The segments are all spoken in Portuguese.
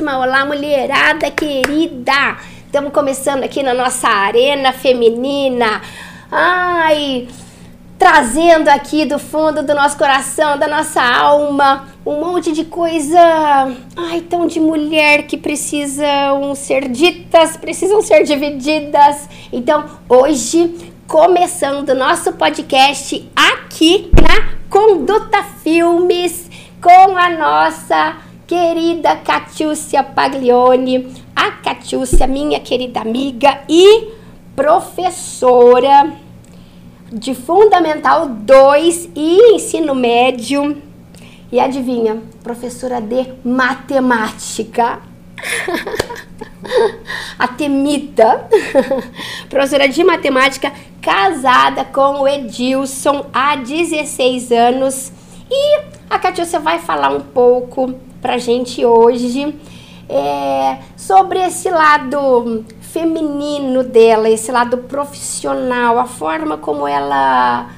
Olá, mulherada querida! Estamos começando aqui na nossa arena feminina. Ai, trazendo aqui do fundo do nosso coração, da nossa alma, um monte de coisa, ai, tão de mulher que precisam ser ditas, precisam ser divididas. Então, hoje, começando nosso podcast aqui na Conduta Filmes com a nossa querida Catiúcia Paglione, a Catiúcia, minha querida amiga e professora de Fundamental 2 e Ensino Médio. E adivinha, professora de matemática. a temida, professora de matemática, casada com o Edilson há 16 anos. E a Catiúcia vai falar um pouco pra gente hoje é, sobre esse lado feminino dela, esse lado profissional, a forma como ela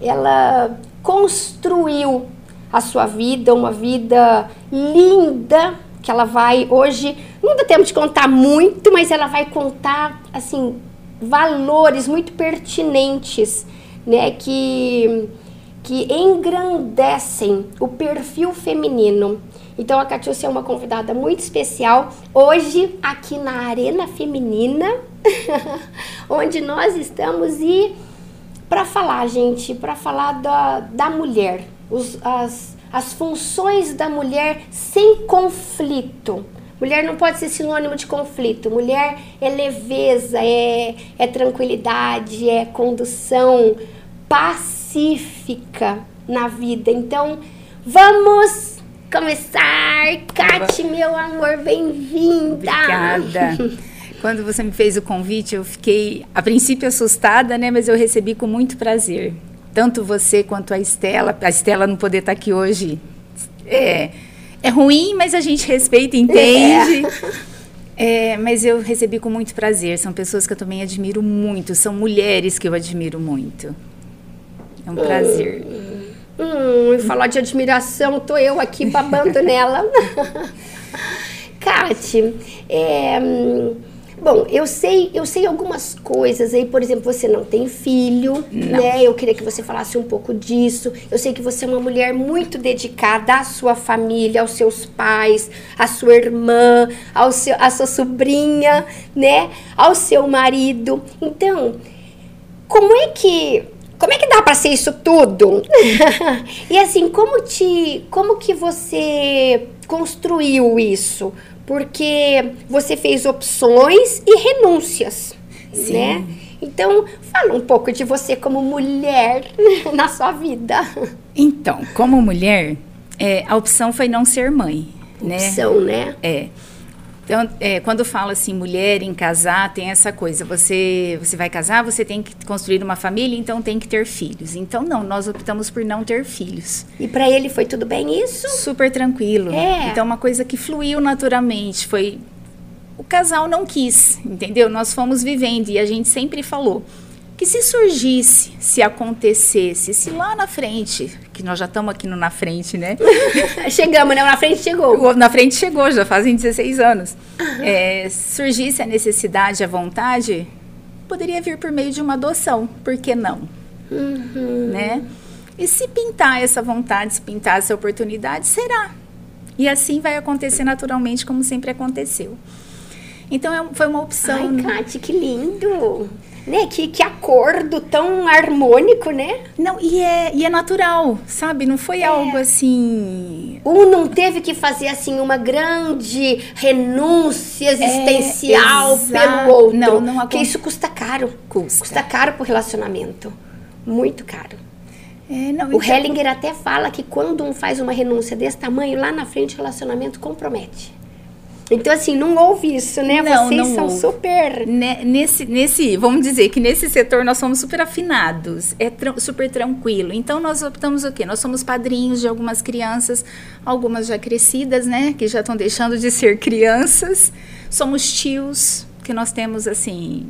ela construiu a sua vida, uma vida linda que ela vai hoje, não dá tempo de contar muito, mas ela vai contar assim valores muito pertinentes, né, que que engrandecem o perfil feminino. Então a Catiúcia é uma convidada muito especial hoje aqui na Arena Feminina, onde nós estamos e para falar, gente, para falar da, da mulher, os, as, as funções da mulher sem conflito. Mulher não pode ser sinônimo de conflito. Mulher é leveza, é, é tranquilidade, é condução pacífica na vida. Então, vamos começar. Kate, meu amor, bem-vinda. Obrigada. Quando você me fez o convite, eu fiquei a princípio assustada, né, mas eu recebi com muito prazer. Tanto você quanto a Estela, a Estela não poder estar aqui hoje é, é ruim, mas a gente respeita e entende. É. é, mas eu recebi com muito prazer. São pessoas que eu também admiro muito, são mulheres que eu admiro muito. É um prazer. Hum, falar de admiração, tô eu aqui babando nela. Kate, é, bom, eu sei, eu sei algumas coisas aí, por exemplo, você não tem filho, não. né? Eu queria que você falasse um pouco disso. Eu sei que você é uma mulher muito dedicada à sua família, aos seus pais, à sua irmã, ao seu, à sua sobrinha, né? Ao seu marido. Então, como é que como é que dá para ser isso tudo? e assim, como te, como que você construiu isso? Porque você fez opções e renúncias, Sim. né? Então, fala um pouco de você como mulher na sua vida. Então, como mulher, é, a opção foi não ser mãe, né? Opção, né? né? É. Então, é, quando fala assim, mulher em casar, tem essa coisa. Você, você vai casar, você tem que construir uma família, então tem que ter filhos. Então, não, nós optamos por não ter filhos. E para ele foi tudo bem isso? Super tranquilo. É. Então, uma coisa que fluiu naturalmente. Foi. O casal não quis, entendeu? Nós fomos vivendo e a gente sempre falou que se surgisse, se acontecesse, se lá na frente, que nós já estamos aqui no na frente, né? Chegamos, né? Na frente chegou. Na frente chegou, já fazem 16 anos. É, surgisse a necessidade, a vontade, poderia vir por meio de uma adoção, por que não? Uhum. Né? E se pintar essa vontade, se pintar essa oportunidade, será. E assim vai acontecer naturalmente, como sempre aconteceu. Então é, foi uma opção. Ai, Kate, que lindo! Né? Que, que acordo tão harmônico, né? Não, e é, e é natural, sabe? Não foi é. algo assim. Um não teve que fazer assim uma grande renúncia existencial é, pelo outro. Não, não Porque isso custa caro. Custa. Custa caro pro relacionamento. Muito caro. É, não, o então... Hellinger até fala que quando um faz uma renúncia desse tamanho, lá na frente o relacionamento compromete. Então, assim, não houve isso, né? Não, Vocês não são houve. super. Nesse, nesse, vamos dizer que nesse setor nós somos super afinados, é super tranquilo. Então, nós optamos o quê? Nós somos padrinhos de algumas crianças, algumas já crescidas, né? Que já estão deixando de ser crianças. Somos tios, que nós temos, assim.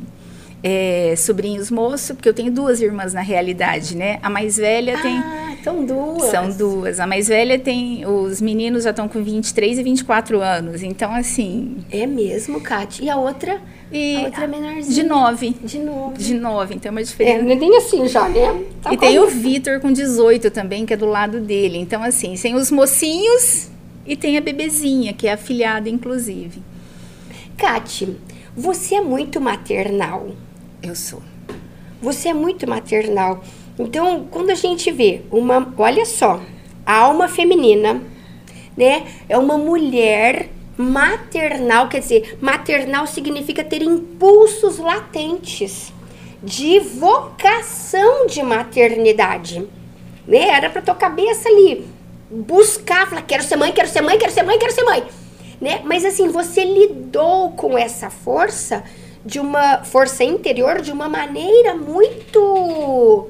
É, sobrinhos moço, porque eu tenho duas irmãs na realidade, né? A mais velha tem. Ah, são duas. São duas. A mais velha tem. Os meninos já estão com 23 e 24 anos. Então, assim. É mesmo, Kate. E a outra? E a outra é menorzinha. De nove. De nove. De nove, então é uma É, diferença. nem assim já, né? Tá e tem bom. o Vitor com 18 também, que é do lado dele. Então, assim, tem os mocinhos e tem a bebezinha, que é afilhada, inclusive. Kate, você é muito maternal. Eu sou. Você é muito maternal. Então, quando a gente vê uma, olha só, a alma feminina, né? É uma mulher maternal, quer dizer, maternal significa ter impulsos latentes de vocação de maternidade, né? Era para tua cabeça ali buscar, falar, quero ser mãe, quero ser mãe, quero ser mãe, quero ser mãe, né? Mas assim, você lidou com essa força de uma força interior de uma maneira muito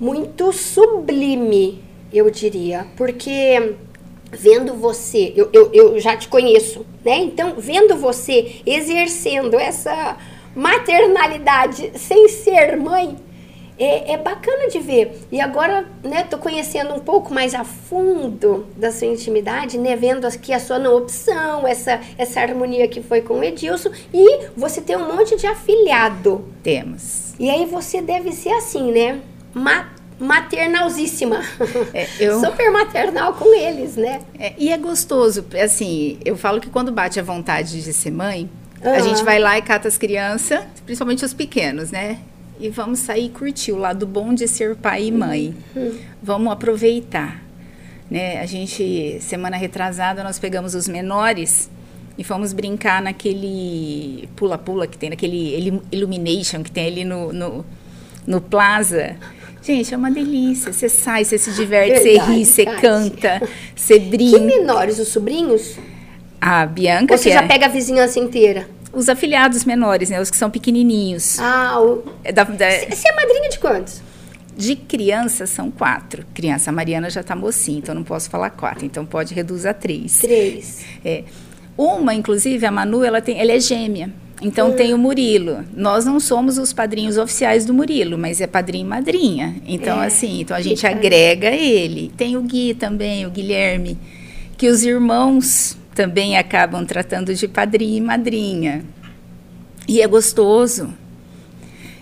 muito sublime, eu diria, porque vendo você, eu, eu, eu já te conheço, né? Então, vendo você exercendo essa maternalidade sem ser mãe, é, é bacana de ver. E agora, né, tô conhecendo um pouco mais a fundo da sua intimidade, né, vendo aqui a sua não opção, essa, essa harmonia que foi com o Edilson, e você tem um monte de afilhado. Temos. E aí você deve ser assim, né? Ma maternalzíssima. É, eu- Super maternal com eles, né? É, e é gostoso, assim, eu falo que quando bate a vontade de ser mãe, a Aham. gente vai lá e cata as crianças, principalmente os pequenos, né? E vamos sair e curtir o lado bom de ser pai e mãe. Vamos aproveitar. Né? A gente, semana retrasada, nós pegamos os menores e fomos brincar naquele pula-pula que tem, naquele illumination que tem ali no, no, no plaza. Gente, é uma delícia. Você sai, você se diverte, você ri, você canta, você Que brinca. menores, os sobrinhos? A Bianca, Ou você que já é pega a vizinhança inteira? Os afiliados menores, né? Os que são pequenininhos. Ah, o... É da- da- você é madrinha de quantos? de criança são quatro. Criança, a Mariana já tá mocinha, então não posso falar quatro. Então pode reduzir a três. Três. É. Uma, inclusive, a Manu, ela, tem, ela é gêmea. Então tem o Murilo. Nós não somos os padrinhos oficiais do Murilo, mas é padrinho e madrinha. Então, É, assim, então a gente fica- agrega ele. Tem o Gui também, o Guilherme, que os irmãos também acabam tratando de padrinho e madrinha. E é gostoso.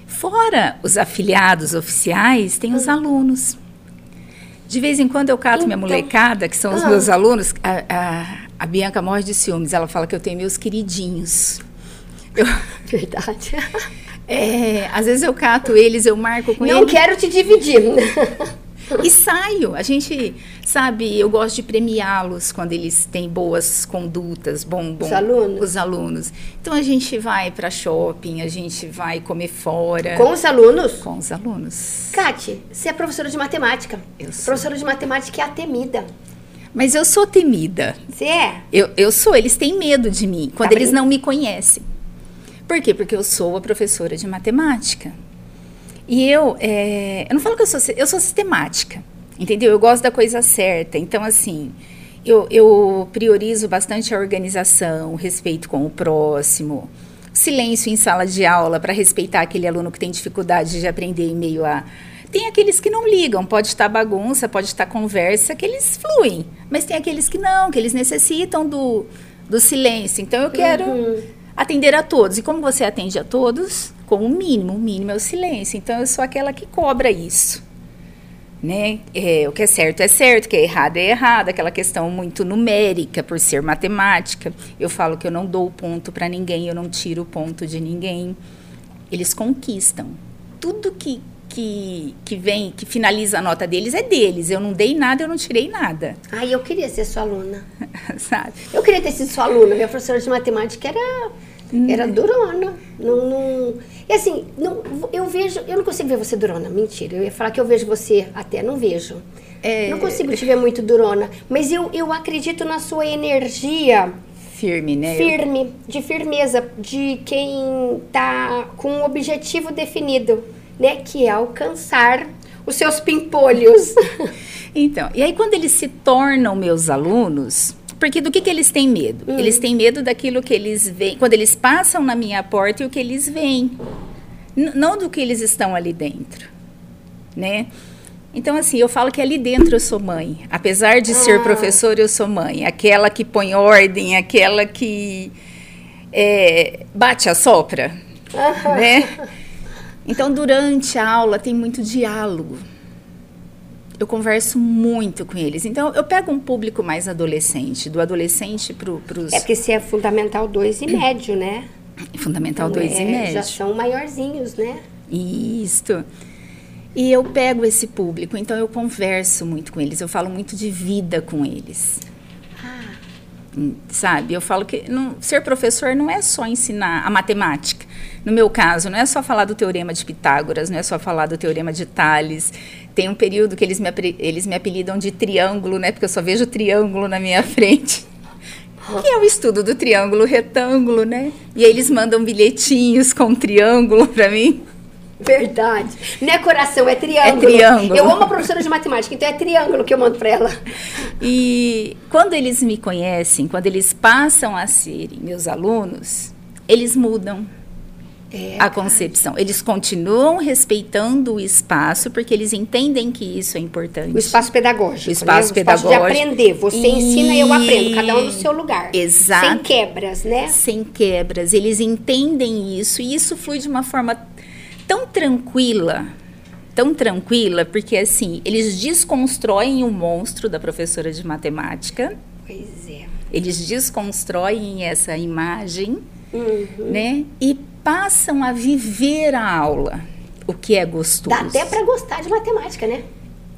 Fora os afiliados oficiais, tem os alunos. De vez em quando eu cato minha Então- molecada, que são os Ah. meus alunos. A, a, a Bianca morre de ciúmes. Ela fala que eu tenho meus queridinhos. Eu- Verdade. é, às vezes eu cato eles, eu marco com Não eles quero te dividir. e saio. A gente, sabe, eu gosto de premiá-los quando eles têm boas condutas, bom, bom Os alunos? Os alunos. Então a gente vai para shopping, a gente vai comer fora Com os alunos? com os alunos. Kate, você é professora de matemática. Eu sou. Professora de matemática é a temida. Mas eu sou temida. Você é? Eu, eu sou, eles têm medo de mim quando Tá eles bem. não me conhecem. Por quê? Porque eu sou a professora de matemática. E eu, é, eu não falo que eu sou, eu sou sistemática, entendeu? Eu gosto da coisa certa. Então, assim, eu, eu priorizo bastante a organização, o respeito com o próximo, silêncio em sala de aula para respeitar aquele aluno que tem dificuldade de aprender em meio a. Tem aqueles que não ligam, pode estar bagunça, pode estar conversa, que eles fluem. Mas tem aqueles que não, que eles necessitam do, do silêncio. Então eu quero atender a todos. E como você atende a todos, com o mínimo, o mínimo é o silêncio. Então eu sou aquela que cobra isso. Né? É, o que é certo é certo, o que é errado é errado, aquela questão muito numérica por ser matemática. Eu falo que eu não dou ponto para ninguém, eu não tiro o ponto de ninguém. Eles conquistam. Tudo que, que, que vem, que finaliza a nota deles é deles. Eu não dei nada, eu não tirei nada. Ai, eu queria ser sua aluna. Sabe? Eu queria ter sido sua aluna. Minha professora de matemática era, era durona. Não, não... E assim, não, eu vejo... Eu não consigo ver você durona. Mentira. Eu ia falar que eu vejo você até. Não vejo. É. Não consigo te ver muito durona. Mas eu, eu acredito na sua energia Firme, né? firme, de firmeza, de quem tá com um objetivo definido, né? Que é alcançar os seus pimpolhos. Então, e aí quando eles se tornam meus alunos, Porque do que, que eles têm medo? Hum. Eles têm medo daquilo que eles veem, quando eles passam na minha porta e o que eles veem. Não do que eles estão ali dentro, né? Então, assim, eu falo que ali dentro eu sou mãe. Apesar de ser Ah. professora, eu sou mãe. Aquela que põe ordem, aquela que é, bate a sopra, né? Então, durante a aula tem muito diálogo. Eu converso muito com eles. Então, eu pego um público mais adolescente, do adolescente para os É porque você é fundamental 2 e médio, né? Fundamental 2 É, e médio. Já são maiorzinhos, né? Isto. E eu pego esse público, então eu converso muito com eles, eu falo muito de vida com eles. Hum, Sabe? Eu falo que não- ser professor não é só ensinar a matemática. No meu caso, não é só falar do teorema de Pitágoras, não é só falar do teorema de Tales. Tem um período que eles me, eles me apelidam de triângulo, né? Porque eu só vejo triângulo na minha frente. Que é o estudo do triângulo retângulo, né? E aí eles mandam bilhetinhos com triângulo para mim. Verdade. Não é coração, é triângulo. É triângulo. Eu amo a professora de matemática, então é triângulo que eu mando pra ela. E quando eles me conhecem, quando eles passam a serem meus alunos, eles mudam É. a concepção. Eles continuam respeitando o espaço porque eles entendem que isso é importante. O espaço pedagógico. O espaço né? O espaço de pedagógico. aprender. Você ensina e eu aprendo, cada um no seu lugar. Exato. Sem quebras, né? Sem quebras. Eles entendem isso e isso flui de uma forma tão tranquila. Tão tranquila, porque assim, eles desconstroem o monstro da professora de matemática. Pois é. Eles desconstroem essa imagem, Uhum. né? E passam a viver a aula, o que é gostoso. Dá até pra gostar de matemática, né?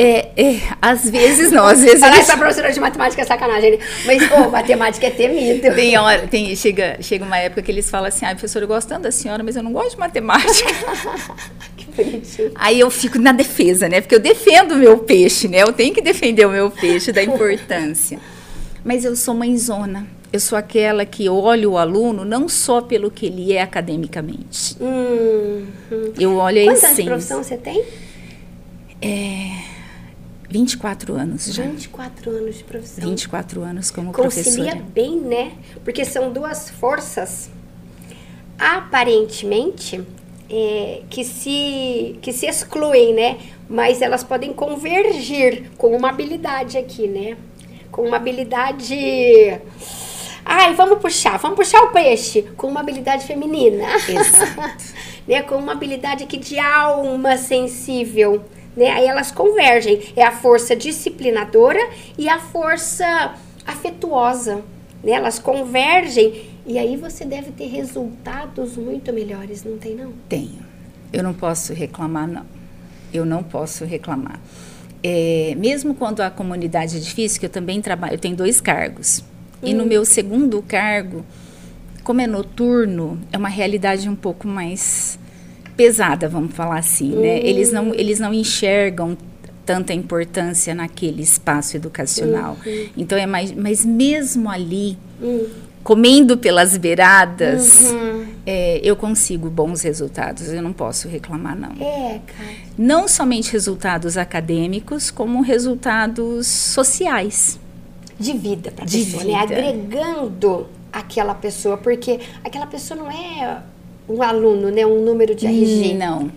É, é, às vezes não, às vezes Falar eles... essa professora de matemática é sacanagem, né? Mas, pô, matemática é temido. Tem hora, tem, chega, chega uma época que eles falam assim, ah, professor, eu gosto tanto da senhora, mas eu não gosto de matemática. que bonitinho. Aí eu fico na defesa, né? Porque eu defendo o meu peixe, né? Eu tenho que defender o meu peixe da importância. Mas eu sou mãezona. Eu sou aquela que olha o aluno não só pelo que ele é academicamente. Hum, hum. Eu olho a Quantos anos de essência. profissão você tem? 24 anos já. 24 anos de profissão. 24 anos como Concilia professora. bem, né? Porque são duas forças, aparentemente, é, que, se, que se excluem, né? Mas elas podem convergir com uma habilidade aqui, né? Com uma habilidade... Ai, vamos puxar, vamos puxar o peixe com uma habilidade feminina. Exato. né, com uma habilidade aqui de alma sensível, né? Aí elas convergem. É a força disciplinadora e a força afetuosa, né? Elas convergem e aí você deve ter resultados muito melhores, não tem não? Tenho. Eu não posso reclamar, não. Eu não posso reclamar. É, mesmo quando a comunidade é difícil, que eu também trabalho, eu tenho dois cargos. E no meu segundo cargo, como é noturno, é uma realidade um pouco mais pesada, vamos falar assim, né? Eles não, eles não enxergam tanta importância naquele espaço educacional. Então é mais, mas mesmo ali, comendo pelas beiradas, é, eu consigo bons resultados. Eu não posso reclamar não. É, cara. Não somente resultados acadêmicos, como resultados sociais. De vida para De pessoa, né? vida. Agregando aquela pessoa, porque aquela pessoa não é um aluno, né? Um número de RG. Não.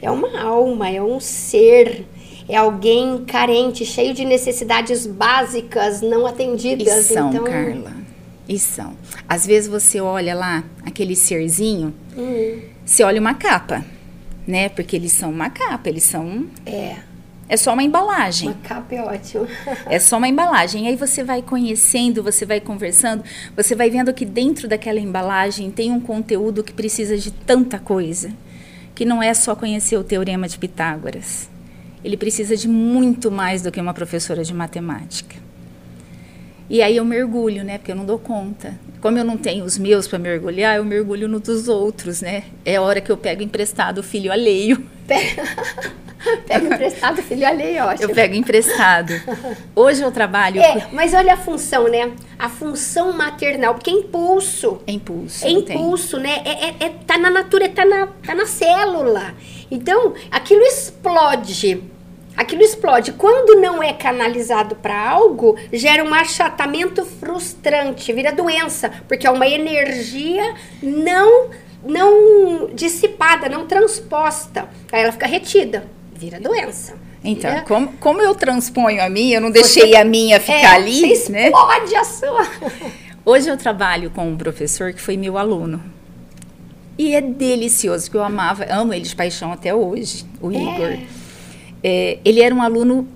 É uma alma, é um ser, é alguém carente, cheio de necessidades básicas não E atendidas. são, então, Carla. E são. Às vezes você olha lá aquele serzinho, Hum, você olha uma capa, né? Porque eles são uma capa, eles são. é, É só uma embalagem. uma capa é ótimo. É só uma embalagem. Aí você vai conhecendo, você vai conversando, você vai vendo que dentro daquela embalagem tem um conteúdo que precisa de tanta coisa, que não é só conhecer o teorema de Pitágoras. Ele precisa de muito mais do que uma professora de matemática. E aí eu mergulho, né? Porque eu não dou conta. Como eu não tenho os meus para mergulhar, eu mergulho no dos outros, né? É a hora que eu pego emprestado o filho alheio. Pega emprestado, filho alheio, ótimo. Eu pego emprestado. Hoje eu trabalho É, mas olha a função, né? A função maternal, porque é impulso. É impulso. É tem. impulso, né? É, é, é- tá na natureza, tá na, tá na célula. Então, aquilo explode. Aquilo explode. Quando não é canalizado para algo, gera um achatamento frustrante, vira doença, porque é uma energia não não dissipada, não transposta. Aí ela fica retida, vira doença. Então, é. como, como eu transponho a minha, eu não deixei você, a minha ficar é, ali, você né? explode a sua. Hoje eu trabalho com um professor que foi meu aluno. E é delicioso, porque eu amava, amo ele de paixão até hoje, o é. Igor. É, ele era um aluno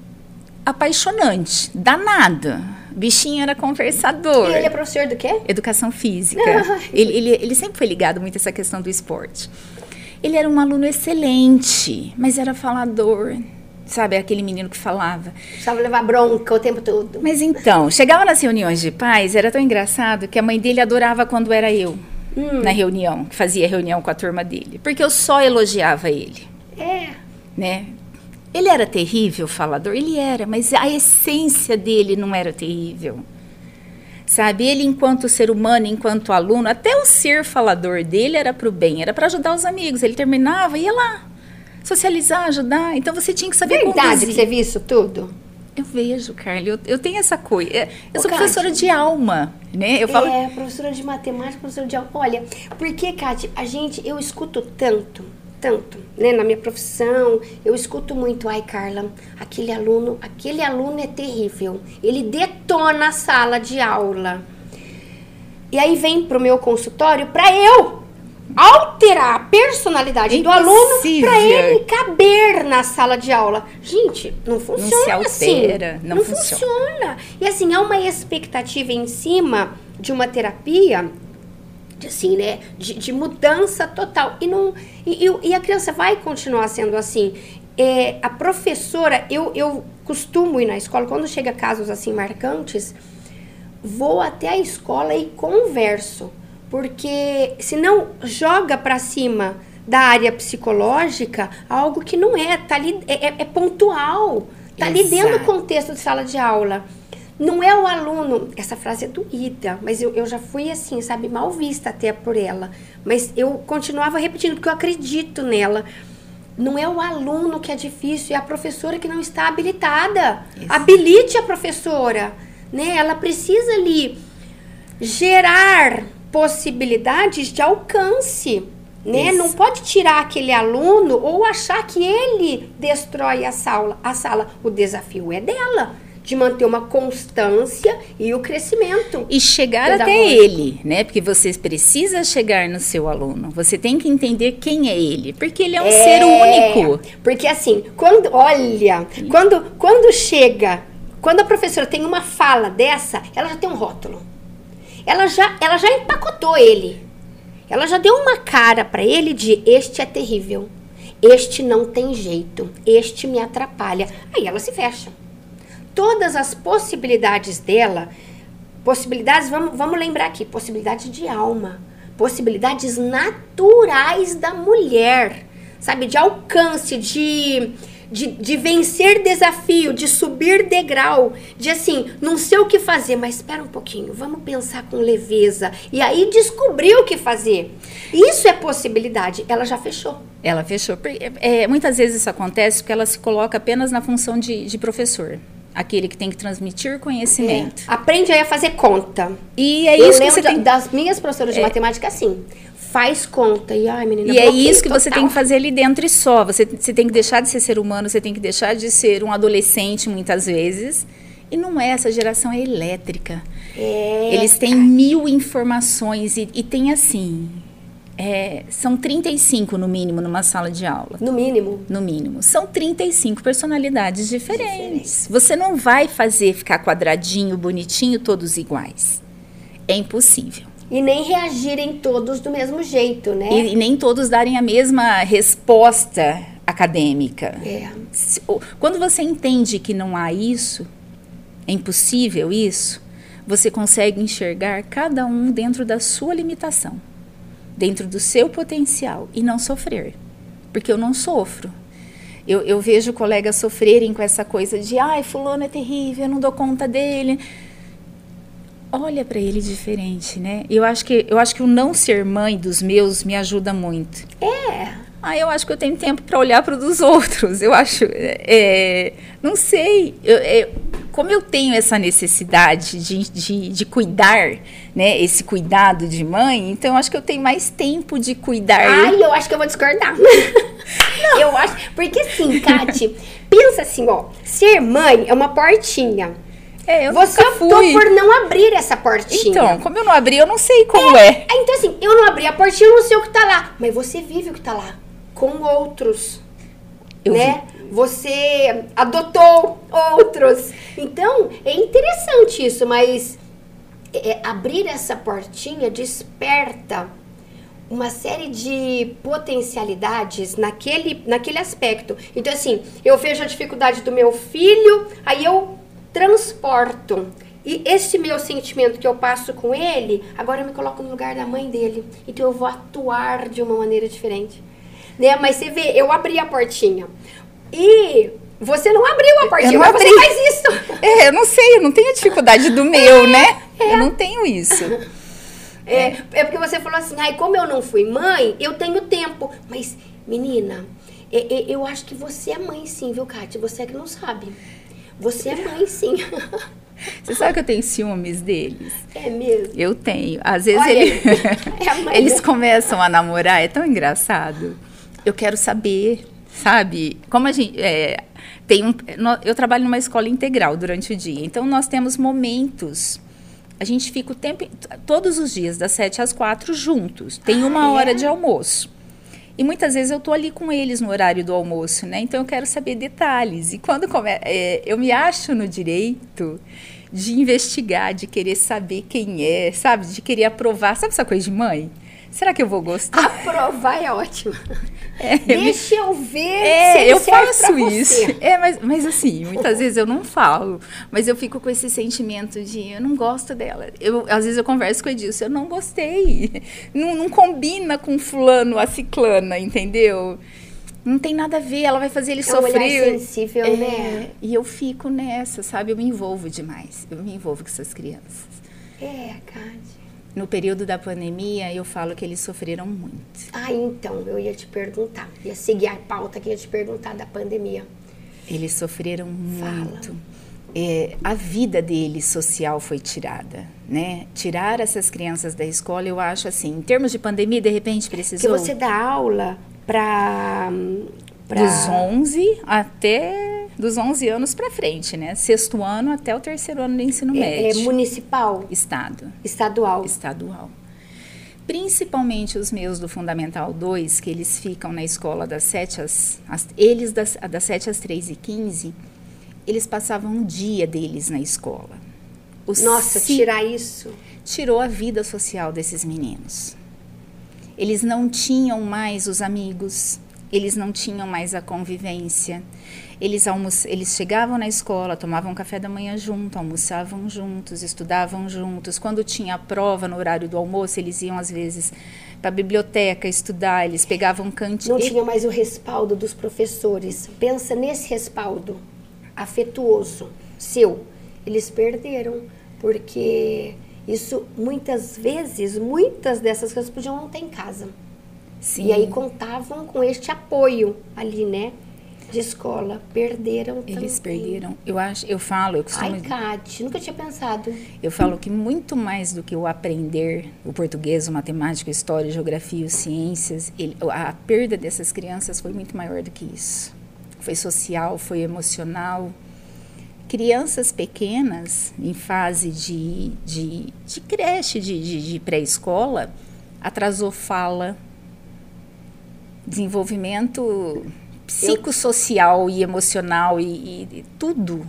apaixonante, danado. Bichinho era conversador. E ele é professor do quê? Educação física. ele, ele, ele sempre foi ligado muito a essa questão do esporte. Ele era um aluno excelente, mas era falador. Sabe, aquele menino que falava. Precisava levar bronca o tempo todo. Mas então, chegava nas reuniões de pais, era tão engraçado que a mãe dele adorava quando era eu hum. na reunião, que fazia reunião com a turma dele. Porque eu só elogiava ele. É. Né? Ele era terrível falador? Ele era, mas a essência dele não era terrível. Sabe, ele enquanto ser humano, enquanto aluno, até o ser falador dele era para o bem, era para ajudar os amigos. Ele terminava, ia lá, socializar, ajudar. Então você tinha que saber Verdade conduzir. que você viu isso tudo? Eu vejo, Carla, eu, eu tenho essa coisa. Eu sou professora de alma, né? Eu falo... É, professora de matemática, professora de alma. Olha, porque, Kátia, a gente, eu escuto tanto, tanto, né? Na minha profissão, eu escuto muito, ai, Carla, aquele aluno, aquele aluno é terrível. Ele detona a sala de aula. E aí vem pro meu consultório para eu alterar a personalidade é do aluno para ele caber na sala de aula. Gente, não funciona não se altera, assim. Não, não funciona. funciona. E assim, há uma expectativa em cima de uma terapia de, assim, né, de, de mudança total. E, não, e, e, a criança vai continuar sendo assim. É, a professora, eu, eu costumo ir na escola, quando chega casos assim marcantes, vou até a escola e converso porque senão joga para cima da área psicológica algo que não é, tá ali, é, é, é pontual, tá Exato. ali dentro do contexto de sala de aula. Não é o aluno, essa frase é doída, mas eu, eu já fui assim, sabe, mal vista até por ela. Mas eu continuava repetindo, porque eu acredito nela. Não é o aluno que é difícil, é a professora que não está habilitada. Isso. Habilite a professora, né? Ela precisa ali gerar possibilidades de alcance. Né? Não pode tirar aquele aluno ou achar que ele destrói a sala. A sala. O desafio é dela de manter uma constância e o crescimento. E chegar até ele, né? Porque você precisa chegar no seu aluno. Você tem que entender quem é ele, porque ele é um é, ser único. Porque assim, quando olha, quando quando chega, quando a professora tem uma fala dessa, ela já tem um rótulo ela já, ela já empacotou ele. Ela já deu uma cara para ele de este é terrível. Este não tem jeito. Este me atrapalha. Aí ela se fecha. Todas as possibilidades dela, possibilidades, vamos, vamos lembrar aqui, possibilidades de alma, possibilidades naturais da mulher, sabe, de alcance, de de, de vencer desafio, de subir degrau, de assim, não sei o que fazer, mas espera um pouquinho, vamos pensar com leveza. E aí descobrir o que fazer. Isso é possibilidade. Ela já fechou. Ela fechou. É, muitas vezes isso acontece porque ela se coloca apenas na função de, de professor aquele que tem que transmitir conhecimento. É. Aprende aí a fazer conta. E é isso que você tem... das minhas professoras de é. matemática assim faz conta. E, ai, menina, e é isso que total. você tem que fazer ali dentro e só. Você, você tem que deixar de ser ser humano, você tem que deixar de ser um adolescente muitas vezes. E não é, essa geração é elétrica. É, Eles têm mil informações e, e tem assim. É, são 35 no mínimo numa sala de aula. No mínimo? No mínimo. São 35 personalidades diferentes. diferentes. Você não vai fazer ficar quadradinho, bonitinho, todos iguais. É impossível. E nem reagirem todos do mesmo jeito, né? E, e nem todos darem a mesma resposta acadêmica. É. Quando você entende que não há isso, é impossível isso, você consegue enxergar cada um dentro da sua limitação, dentro do seu potencial e não sofrer. Porque eu não sofro. Eu, eu vejo colegas sofrerem com essa coisa de, ai, fulano é terrível, eu não dou conta dele olha para ele diferente, né? Eu acho que eu acho que o não ser mãe dos meus me ajuda muito. É. Ah, eu acho que eu tenho tempo para olhar para dos outros. Eu acho, é, não sei. Eu, é, como eu tenho essa necessidade de, de, de, cuidar, né, esse cuidado de mãe, então eu acho que eu tenho mais tempo de cuidar. Ai, eu acho que eu vou discordar. eu acho, porque assim, Kati, pensa assim, ó, ser mãe é uma portinha. É, eu Você optou por não abrir essa portinha. Então, como eu não abri, eu não sei como é. é. Então, assim, eu não abri a portinha, eu não sei o que tá lá. Mas você vive o que tá lá. Com outros. Eu né? Vi. Você adotou outros. Então, é interessante isso, mas é, abrir essa portinha desperta uma série de potencialidades naquele, naquele aspecto. Então, assim, eu vejo a dificuldade do meu filho, aí eu transporto. E esse meu sentimento que eu passo com ele, agora eu me coloco no lugar da mãe dele. Então eu vou atuar de uma maneira diferente. Né? Mas você vê, eu abri a portinha. E você não abriu a portinha, mas você faz isso. É, eu não sei, eu não tenho dificuldade do meu, é, né? É. Eu não tenho isso. É, é porque você falou assim, ai, como eu não fui mãe, eu tenho tempo. Mas, menina, é, é, eu acho que você é mãe sim, viu, Kátia? Você é que não sabe. Você é mãe, sim. Você sabe que eu tenho ciúmes deles? É mesmo? Eu tenho. Às vezes ele... é eles começam a namorar, é tão engraçado. Eu quero saber, sabe? Como a gente. É, tem um, eu trabalho numa escola integral durante o dia, então nós temos momentos. A gente fica o tempo, todos os dias, das 7 às 4 juntos. Tem uma ah, hora é? de almoço. E muitas vezes eu tô ali com eles no horário do almoço, né? Então eu quero saber detalhes. E quando come... É, eu me acho no direito de investigar, de querer saber quem é, sabe? De querer aprovar. Sabe essa coisa de mãe? Será que eu vou gostar? Aprovar é ótimo. É, Deixa eu ver. É, eu faço isso. É, mas, mas assim, muitas vezes eu não falo, mas eu fico com esse sentimento de eu não gosto dela. Eu, às vezes eu converso com o Edilson, eu não gostei. Não, não combina com fulano, a ciclana, entendeu? Não tem nada a ver, ela vai fazer ele é sofrer. Um sensível, é, né? E eu fico nessa, sabe? Eu me envolvo demais. Eu me envolvo com essas crianças. É, Cádia. No período da pandemia, eu falo que eles sofreram muito. Ah, então, eu ia te perguntar. Ia seguir a pauta que ia te perguntar da pandemia. Eles sofreram muito. É, a vida deles social foi tirada, né? Tirar essas crianças da escola, eu acho assim, em termos de pandemia, de repente precisou... Que você dá aula para... Pra... Dos 11 até dos 11 anos para frente, né? Sexto ano até o terceiro ano do ensino é, médio. É municipal? Estado. Estadual? Estadual. Principalmente os meus do Fundamental 2, que eles ficam na escola das 7 às... às eles das, das 7 às 3 e 15, eles passavam um dia deles na escola. O Nossa, tirar isso... Tirou a vida social desses meninos. Eles não tinham mais os amigos, eles não tinham mais a convivência, eles, almoç... eles chegavam na escola, tomavam café da manhã junto, almoçavam juntos, estudavam juntos. Quando tinha prova no horário do almoço, eles iam às vezes para a biblioteca estudar, eles pegavam cantina. Não tinha mais o respaldo dos professores. Pensa nesse respaldo afetuoso seu. Eles perderam, porque isso muitas vezes, muitas dessas coisas podiam não ter em casa. Sim. E aí contavam com este apoio ali, né? De escola perderam Eles também. perderam. Eu acho, eu falo, eu costumo. Ai, Kate, nunca tinha pensado. Eu falo que muito mais do que o aprender o português, o matemática, a história, a geografia, as ciências, ele, a perda dessas crianças foi muito maior do que isso. Foi social, foi emocional. Crianças pequenas, em fase de, de, de creche, de, de, de pré-escola, atrasou fala, desenvolvimento psicossocial e emocional e, e, e, tudo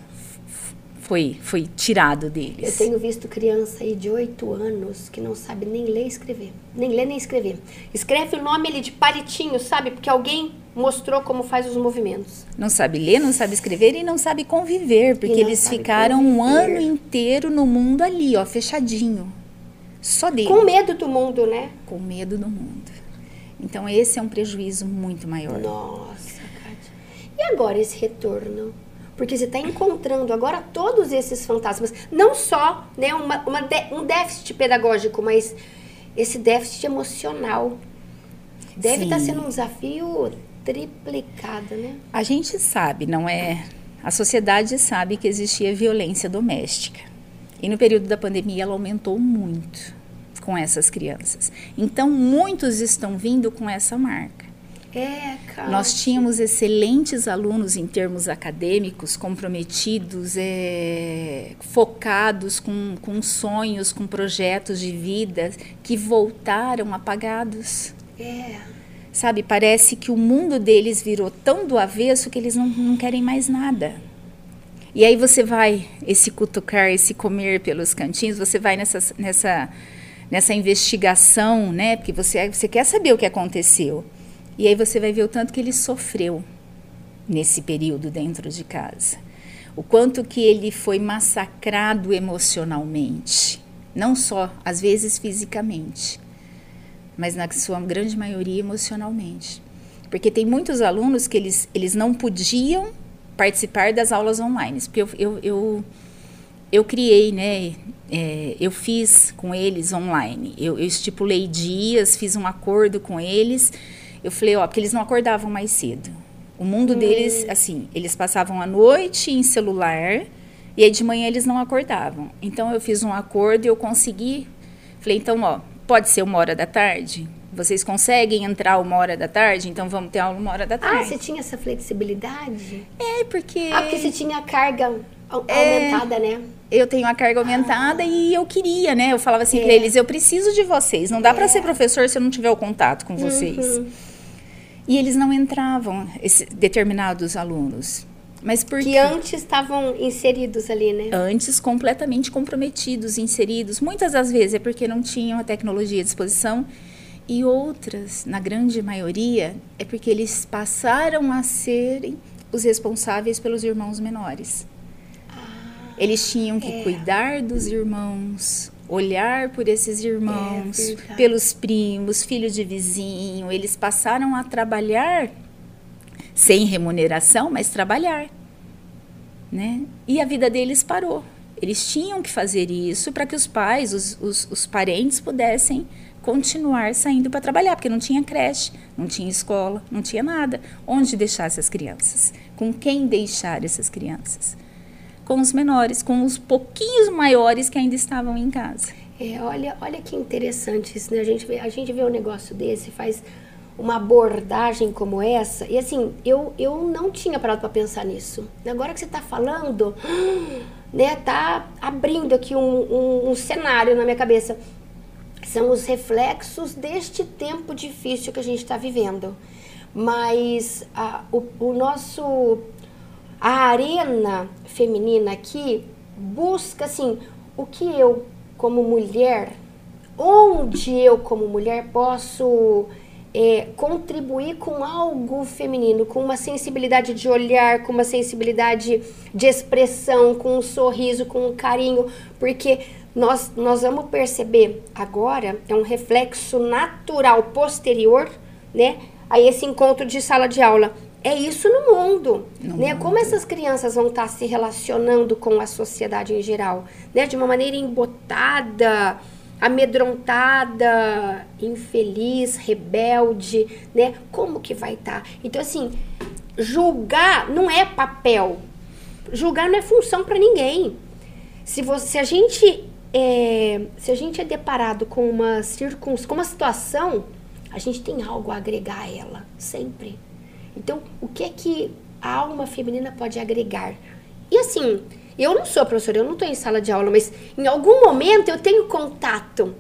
foi, foi tirado deles. Eu tenho visto criança aí de 8 anos que não sabe nem ler e escrever. Nem ler nem escrever. Escreve o nome ali de palitinho, sabe? Porque alguém mostrou como faz os movimentos. Não sabe ler, não sabe escrever e não sabe conviver, porque eles ficaram conviver. um ano inteiro no mundo ali, ó, fechadinho. Só dele. Com medo do mundo, né? Com medo do mundo. Então esse é um prejuízo muito maior. Nossa. E agora esse retorno? Porque você está encontrando agora todos esses fantasmas, não só né, uma, uma de, um déficit pedagógico, mas esse déficit emocional. Deve estar tá sendo um desafio triplicado, né? A gente sabe, não é? A sociedade sabe que existia violência doméstica. E no período da pandemia ela aumentou muito com essas crianças. Então muitos estão vindo com essa marca. É, cara. Nós tínhamos excelentes alunos em termos acadêmicos, comprometidos, é, focados, com, com sonhos, com projetos de vida, que voltaram apagados. É. Sabe, parece que o mundo deles virou tão do avesso que eles não, não querem mais nada. E aí você vai, esse cutucar, esse comer pelos cantinhos, você vai nessa, nessa, nessa investigação, né? Porque você, você quer saber o que aconteceu. E aí você vai ver o tanto que ele sofreu nesse período dentro de casa. O quanto que ele foi massacrado emocionalmente, não só às vezes fisicamente, mas na sua grande maioria emocionalmente. Porque tem muitos alunos que eles, eles não podiam participar das aulas online. Porque eu, eu, eu, eu criei, né? É, eu fiz com eles online. Eu, eu estipulei dias, fiz um acordo com eles eu falei, ó, porque eles não acordavam mais cedo. O mundo hum. deles, assim, eles passavam a noite em celular e aí de manhã eles não acordavam. Então eu fiz um acordo e eu consegui. Falei, então, ó, pode ser uma hora da tarde? Vocês conseguem entrar uma hora da tarde? Então vamos ter aula uma hora da ah, tarde. Ah, você tinha essa flexibilidade? É, porque. Ah, porque você tinha carga aumentada, é, né? Eu tenho a carga aumentada ah. e eu queria, né? Eu falava assim é. para eles: eu preciso de vocês. Não dá é. para ser professor se eu não tiver o contato com vocês. Uhum. E eles não entravam, esses determinados alunos. Mas por que antes estavam inseridos ali, né? Antes completamente comprometidos, inseridos. Muitas das vezes é porque não tinham a tecnologia à disposição e outras, na grande maioria, é porque eles passaram a serem os responsáveis pelos irmãos menores. Ah, eles tinham que é. cuidar dos irmãos, olhar por esses irmãos, é pelos primos, filhos de vizinho. Eles passaram a trabalhar sem remuneração, mas trabalhar. Né? E a vida deles parou. Eles tinham que fazer isso para que os pais, os, os, os parentes pudessem continuar saindo para trabalhar, porque não tinha creche, não tinha escola, não tinha nada. Onde deixar essas crianças? Com quem deixar essas crianças? Com os menores, com os pouquinhos maiores que ainda estavam em casa. É, olha, olha que interessante isso, né? A gente vê, a gente vê um negócio desse, faz uma abordagem como essa, e assim, eu, eu não tinha parado para pensar nisso. Agora que você está falando, né, tá abrindo aqui um, um, um cenário na minha cabeça. São os reflexos deste tempo difícil que a gente está vivendo. Mas a, o, o nosso a arena feminina aqui busca assim o que eu como mulher, onde eu como mulher posso é, contribuir com algo feminino, com uma sensibilidade de olhar, com uma sensibilidade de expressão, com um sorriso, com um carinho, porque nós, nós vamos perceber agora, é um reflexo natural posterior, né? A esse encontro de sala de aula é isso no mundo, no né? Mundo. Como essas crianças vão estar se relacionando com a sociedade em geral, né? De uma maneira embotada, amedrontada, infeliz, rebelde, né? Como que vai estar? Então assim, julgar não é papel. Julgar não é função para ninguém. Se você, se a gente é, se a gente é deparado com uma circunstância, com uma situação, a gente tem algo a agregar a ela, sempre. Então, o que é que a alma feminina pode agregar? E assim, eu não sou professora, eu não estou em sala de aula, mas em algum momento eu tenho contato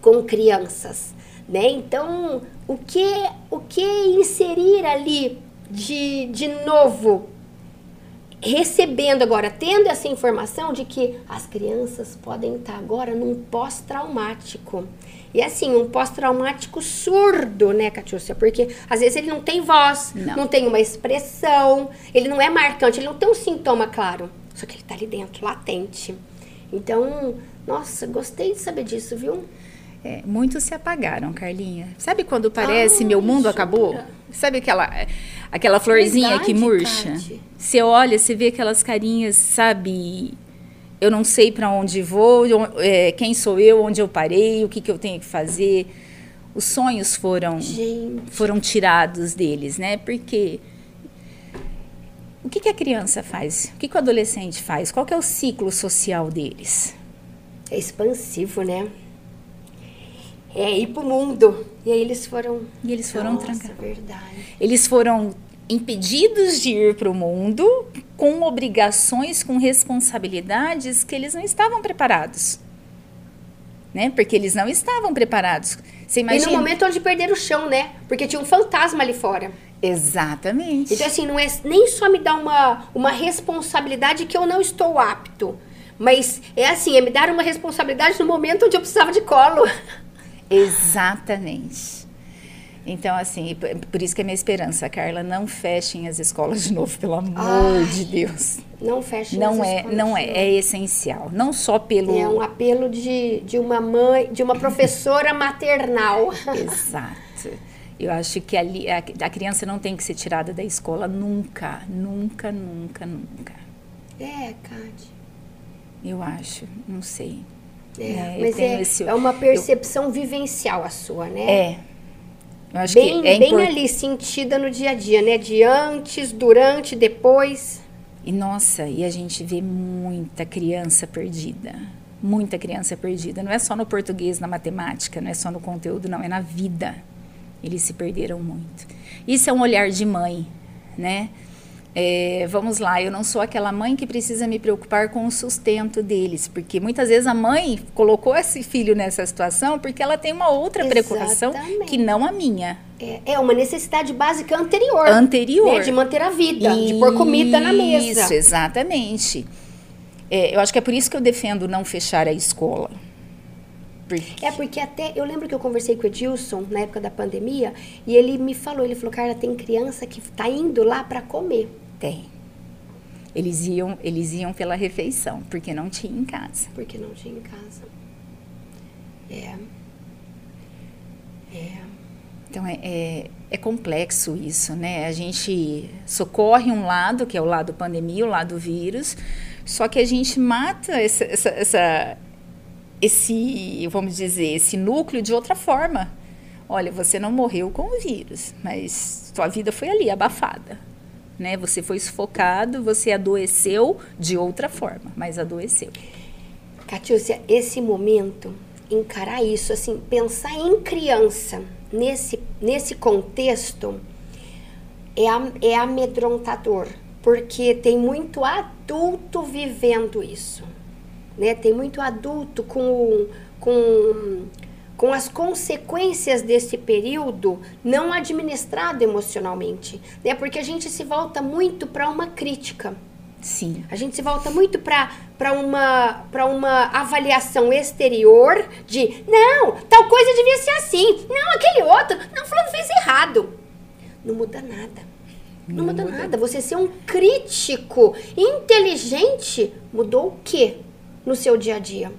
com crianças, né? Então, o que, o que inserir ali de, de novo recebendo agora, tendo essa informação de que as crianças podem estar agora num pós-traumático. E assim, um pós-traumático surdo, né, Catiúcia? Porque às vezes ele não tem voz, não. não. tem uma expressão, ele não é marcante, ele não tem um sintoma claro. Só que ele tá ali dentro, latente. Então, nossa, gostei de saber disso, viu? É, muitos se apagaram, Carlinha. Sabe quando parece ah, meu mundo acabou? Sabe aquela aquela florzinha Verdade, que murcha? Você olha, você vê aquelas carinhas, sabe? Eu não sei para onde vou, é, quem sou eu, onde eu parei, o que, que eu tenho que fazer. Os sonhos foram Gente. foram tirados deles, né? Porque o que, que a criança faz? O que, que o adolescente faz? Qual que é o ciclo social deles? É expansivo, né? É ir pro mundo. E aí eles foram. E eles foram Nossa, trancados. verdade. Eles foram impedidos de ir para o mundo com obrigações, com responsabilidades que eles não estavam preparados. Né? Porque eles não estavam preparados. Você E imagina? no momento onde perderam o chão, né? Porque tinha um fantasma ali fora. Exatamente. Então, assim, não é nem só me dar uma, uma responsabilidade que eu não estou apto. Mas é assim, é me dar uma responsabilidade no momento onde eu precisava de colo. Exatamente. Então, assim, por isso que é minha esperança, Carla, não fechem as escolas de novo, pelo amor Ai. de Deus. Não fecha Não as é, escolas não é, é essencial. Não só pelo. É um apelo de, de uma mãe, de uma professora maternal. Exato. Eu acho que ali, a, a criança não tem que ser tirada da escola nunca, nunca, nunca, nunca. É, Cátia. Eu acho, não sei. É, É, eu mas é, esse- é uma percepção vivencial a sua, né? É. Acho bem que é bem impor- ali, sentida no dia a dia, né? De antes, durante, depois. E nossa, e a gente vê muita criança perdida. Muita criança perdida. Não é só no português, na matemática, não é só no conteúdo, não, é na vida. Eles se perderam muito. Isso é um olhar de mãe, né? É, vamos lá, eu não sou aquela mãe que precisa me preocupar com o sustento deles, porque muitas vezes a mãe colocou esse filho nessa situação porque ela tem uma outra preocupação Exatamente. que não a minha. É, é uma necessidade básica anterior. Anterior. né? De manter a vida, de pôr comida na mesa. Isso, exatamente. É, eu acho que é por isso que eu defendo não fechar a escola. É porque até eu lembro que eu conversei com o Edilson na época da pandemia e ele me falou, ele falou, Carla, tem criança que tá indo lá para comer. Tem. Eles iam, eles iam pela refeição, porque não tinha em casa. Porque não tinha em casa. É. É. Então é, é, é complexo isso, né? A gente socorre um lado, que é o lado pandemia, o lado vírus, só que a gente mata essa, essa, essa- esse, vamos dizer, esse núcleo de outra forma. Olha, você não morreu com o vírus, mas sua vida foi ali, abafada. Né? Você foi sufocado, você adoeceu de outra forma, mas adoeceu. Catiúcia, esse momento, encarar isso, assim, pensar em criança nesse, nesse contexto é, é amedrontador, porque tem muito adulto vivendo isso, né? Tem muito adulto com, com, com as consequências desse período não administrado emocionalmente, né? Porque a gente se volta muito para uma crítica. Sim. A gente se volta muito para uma, pra uma avaliação exterior de não, tal coisa devia ser assim, não, aquele outro, não, fulano fez errado. Não muda nada. Não, muda, nada. Você ser um crítico inteligente mudou o quê no seu dia a dia?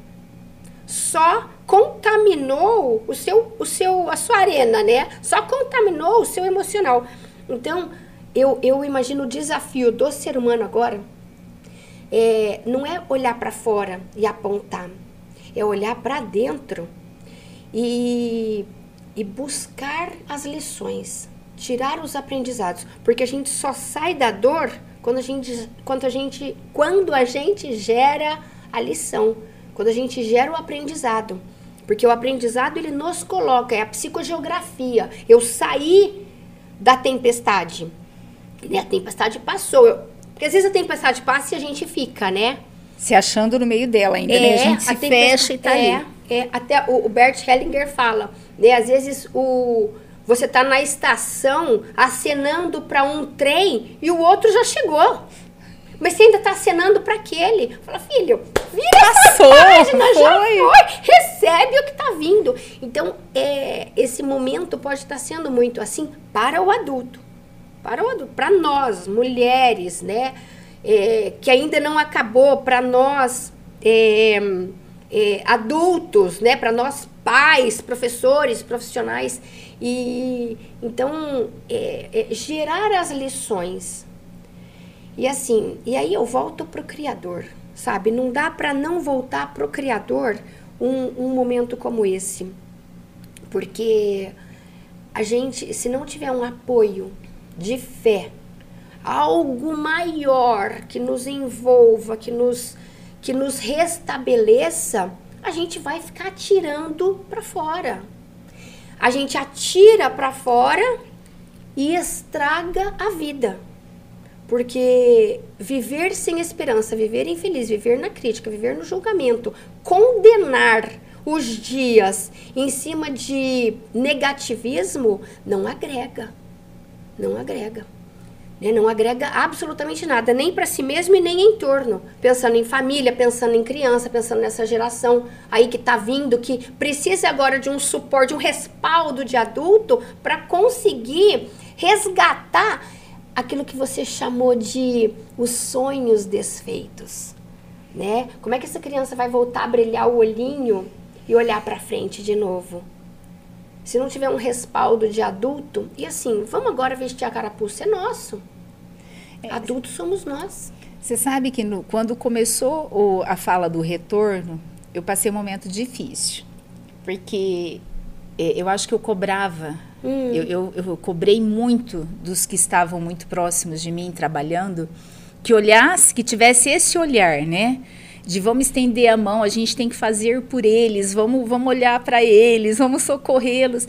Só contaminou o seu, o seu, a sua arena, né? Só contaminou o seu emocional. Então, eu, eu imagino o desafio do ser humano agora é, não é olhar para fora e apontar, é olhar para dentro e, e buscar as lições, tirar os aprendizados, porque a gente só sai da dor quando a gente, quando a gente, quando a gente gera a lição, quando a gente gera o aprendizado, porque o aprendizado ele nos coloca, é a psicogeografia. Eu saí da tempestade, né? A tempestade passou. Eu, porque às vezes a tempestade passa e a gente fica, né? Se achando no meio dela ainda, né? A gente se tempestade- fecha e tá é, ali. É, até o, o Bert Hellinger fala, né? Às vezes o você tá na estação acenando para um trem e o outro já chegou. Mas você ainda tá acenando para aquele. Fala, filho, vira Passou, página, já foi. foi. Recebe o que tá vindo. Então, é, esse momento pode estar sendo muito assim para o adulto. Para o adulto, para nós, mulheres, né? é, que ainda não acabou, para nós é, é, adultos, né? Para nós pais, professores, profissionais. E então é, é, gerar as lições. E assim, e aí eu volto pro Criador, sabe? Não dá para não voltar pro Criador um, um momento como esse. Porque a gente, se não tiver um apoio de fé, algo maior que nos envolva, que nos, que nos restabeleça, a gente vai ficar atirando para fora. A gente atira para fora e estraga a vida. Porque viver sem esperança, viver infeliz, viver na crítica, viver no julgamento, condenar os dias em cima de negativismo não agrega. Não agrega. Né? Não agrega absolutamente nada, nem para si mesmo e nem em torno. Pensando em família, pensando em criança, pensando nessa geração aí que está vindo, que precisa agora de um suporte, de um respaldo de adulto para conseguir resgatar aquilo que você chamou de os sonhos desfeitos. Né? Como é que essa criança vai voltar a brilhar o olhinho e olhar para frente de novo. Se não tiver um respaldo de adulto, e assim, vamos agora vestir a carapuça, é nosso. É. Adultos somos nós. Você sabe que no, quando começou o, a fala do retorno, eu passei um momento difícil. Porque eu acho que eu cobrava, hum. eu, eu, eu cobrei muito dos que estavam muito próximos de mim, trabalhando, que olhasse, que tivesse esse olhar, né? de vamos estender a mão, a gente tem que fazer por eles, vamos, vamos olhar para eles, vamos socorrê-los.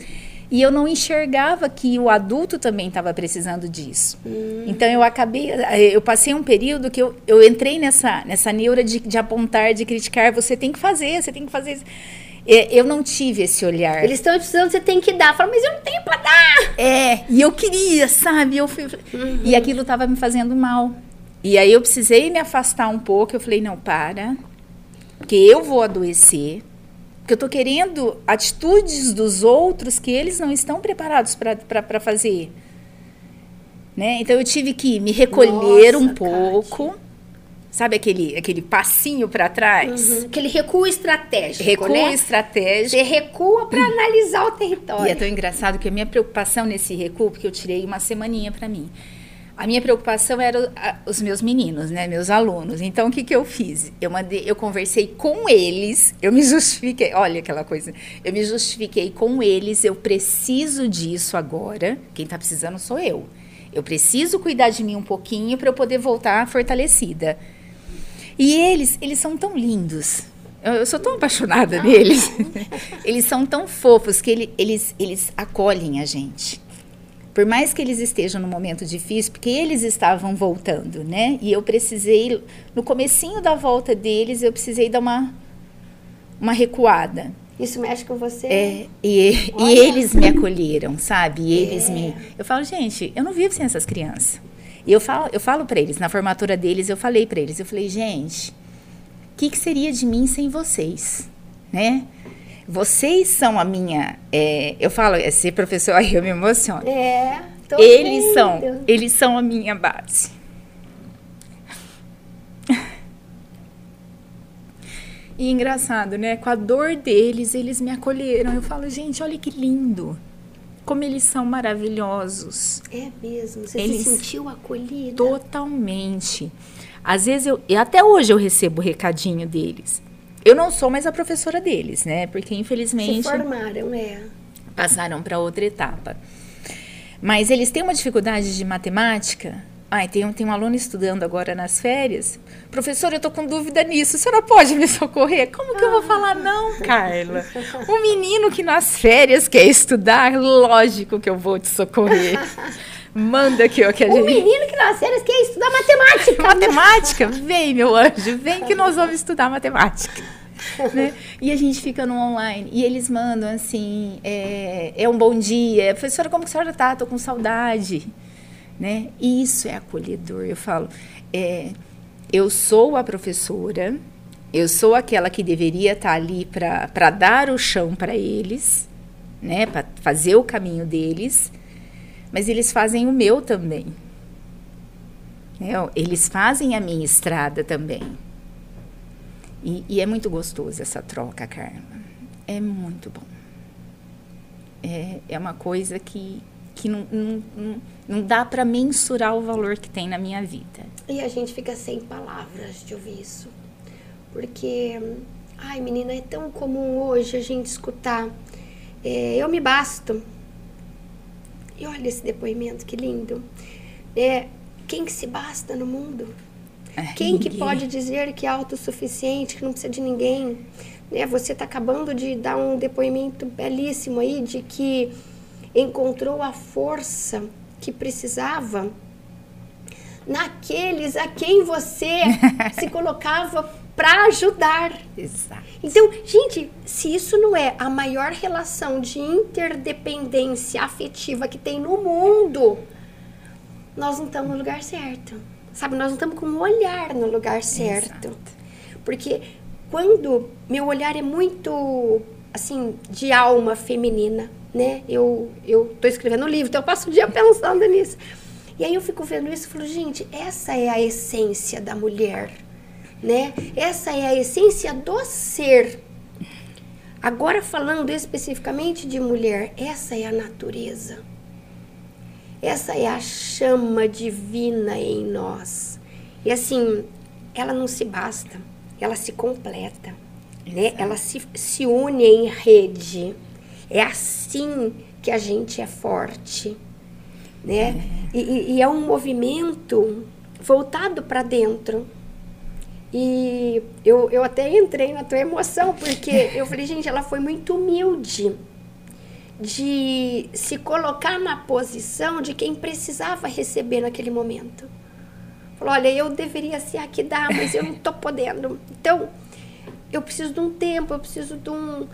E eu não enxergava que o adulto também estava precisando disso. Hum. Então eu acabei, eu passei um período que eu, eu entrei nessa, nessa neura de, de apontar, de criticar, você tem que fazer, você tem que fazer. Eu não tive esse olhar. Eles estão precisando, você tem que dar. Fala, mas eu não tenho para dar. É, e eu queria, sabe? Eu fui, uhum. E aquilo estava me fazendo mal. E aí eu precisei me afastar um pouco. Eu falei, não, para, porque eu vou adoecer. Porque eu estou querendo atitudes dos outros que eles não estão preparados para fazer. Né? Então eu tive que me recolher Nossa, um pouco. Sabe aquele, aquele passinho para trás? Uhum. Aquele recuo estratégico. Recuo né? estratégico. Você recua para analisar o território. E é tão engraçado que a minha preocupação nesse recuo, porque eu tirei uma semaninha para mim. A minha preocupação era os meus meninos, né, meus alunos. Então, o que, que eu fiz? Eu mandei, eu conversei com eles, eu me justifiquei, olha aquela coisa, eu me justifiquei com eles, eu preciso disso agora. Quem está precisando sou eu. Eu preciso cuidar de mim um pouquinho para eu poder voltar fortalecida. E eles, eles são tão lindos. Eu, eu sou tão apaixonada neles. eles são tão fofos que ele, eles, eles acolhem a gente por mais que eles estejam num momento difícil, porque eles estavam voltando, né? E eu precisei, no comecinho da volta deles, eu precisei dar uma, uma recuada. Isso mexe com você? É, e, e eles me acolheram, sabe? E eles é. me... Eu falo, gente, eu não vivo sem essas crianças. E eu falo, eu falo para eles, na formatura deles, eu falei para eles, eu falei, gente, o que, que seria de mim sem vocês, né? Vocês são a minha. É, eu falo, é ser professor, aí eu me emociono. É. eles vendo. são, eles são a minha base. E engraçado, né? Com a dor deles, eles me acolheram. Eu falo, gente, olha que lindo. Como eles são maravilhosos. É mesmo? Você eles, se sentiu acolhida? Totalmente. Às vezes eu. E até hoje eu recebo o recadinho deles. Eu não sou mais a professora deles, né? Porque infelizmente. Se formaram, é. Passaram para outra etapa. Mas eles têm uma dificuldade de matemática. Ai, tem, um, tem um aluno estudando agora nas férias. Professor, eu tô com dúvida nisso. Você não pode me socorrer? Como que eu vou falar não, Carla? O menino que nas férias quer estudar, lógico que eu vou te socorrer. Manda aqui, ó, que a gente... O menino que nas férias quer estudar matemática. matemática? Vem, meu anjo, vem que nós vamos estudar matemática. né? E a gente fica no online. E eles mandam assim: é, é um bom dia. Professora, como que a senhora tá? Tô com saudade. Né? E isso é acolhedor. Eu falo: é, eu sou a professora, eu sou aquela que deveria estar tá ali para dar o chão para eles, né? para fazer o caminho deles, mas eles fazem o meu também. Né? Eles fazem a minha estrada também. E, e, é muito gostoso essa troca, Carla. É muito bom. É, é uma coisa que, que não, não, não, dá para mensurar o valor que tem na minha vida. E a gente fica sem palavras de ouvir isso. Porque, ai menina, é tão comum hoje a gente escutar É, eu me basto. E olha esse depoimento, que lindo. É, quem que se basta no mundo? É, Quem que ninguém. pode dizer que é autossuficiente, que não precisa de ninguém? Né? Você está acabando de dar um depoimento belíssimo aí de que encontrou a força que precisava naqueles a quem você se colocava para ajudar. Exato. Então, gente, se isso não é a maior relação de interdependência afetiva que tem no mundo, nós não estamos no lugar certo. Sabe, nós não estamos com o olhar no lugar certo. Exato. Porque quando meu olhar é muito, assim, de alma feminina, né? Eu, eu tô escrevendo um livro, então eu passo o dia pensando nisso. E aí eu fico vendo isso e falo, gente, essa é a essência da mulher, né? Essa é a essência do ser. Agora falando especificamente de mulher, essa é a natureza. Essa é a chama divina em nós. E assim, ela não se basta, ela se completa, né? Exato. Ela se, se une em rede. É assim que a gente é forte, né? E, e- e é um movimento voltado para dentro. E eu, eu até entrei na tua emoção, porque eu falei, gente, ela foi muito humilde de se colocar na posição de quem precisava receber naquele momento. Falou, olha, eu deveria ser aqui dar, mas eu não estou podendo. Então, eu preciso de um tempo, eu preciso de um,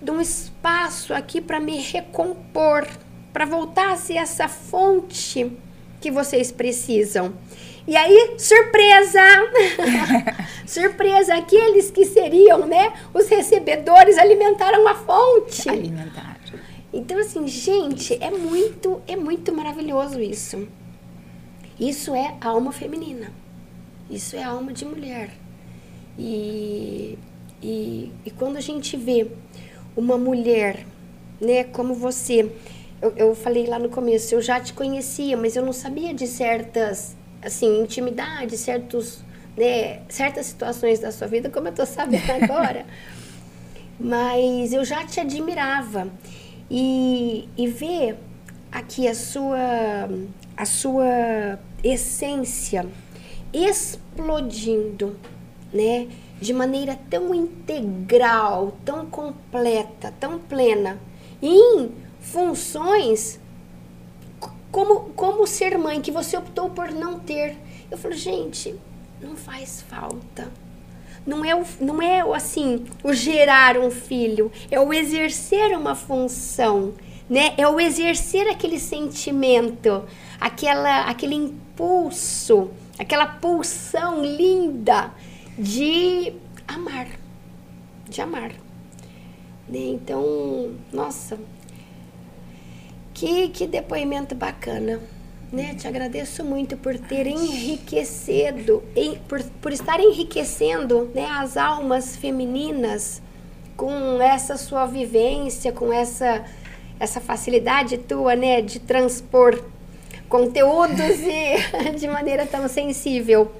de um espaço aqui para me recompor, para voltar a ser essa fonte que vocês precisam. E aí, surpresa! surpresa! Aqueles que seriam, né, os recebedores alimentaram a fonte. Alimentar. Então, assim, gente, é muito, é muito maravilhoso isso. Isso é alma feminina. Isso é alma de mulher. E, e, e quando a gente vê uma mulher, né, como você, eu, eu falei lá no começo, eu já te conhecia, mas eu não sabia de certas, assim, intimidades, certos, né, certas situações da sua vida, como eu tô sabendo agora. mas eu já te admirava. E, e ver aqui a sua, a sua essência explodindo, né? De maneira tão integral, tão completa, tão plena, em funções como, como ser mãe, que você optou por não ter. Eu falo, gente, não faz falta. Não é, o, não é assim o gerar um filho, é o exercer uma função, né? É o exercer aquele sentimento, aquela, aquele impulso, aquela pulsão linda de amar, de amar. Né? Então, nossa, que, que depoimento bacana. Né? Te agradeço muito por ter enriquecido, por, por estar enriquecendo né, as almas femininas com essa sua vivência, com essa, essa facilidade tua né, de transpor conteúdos e de maneira tão sensível.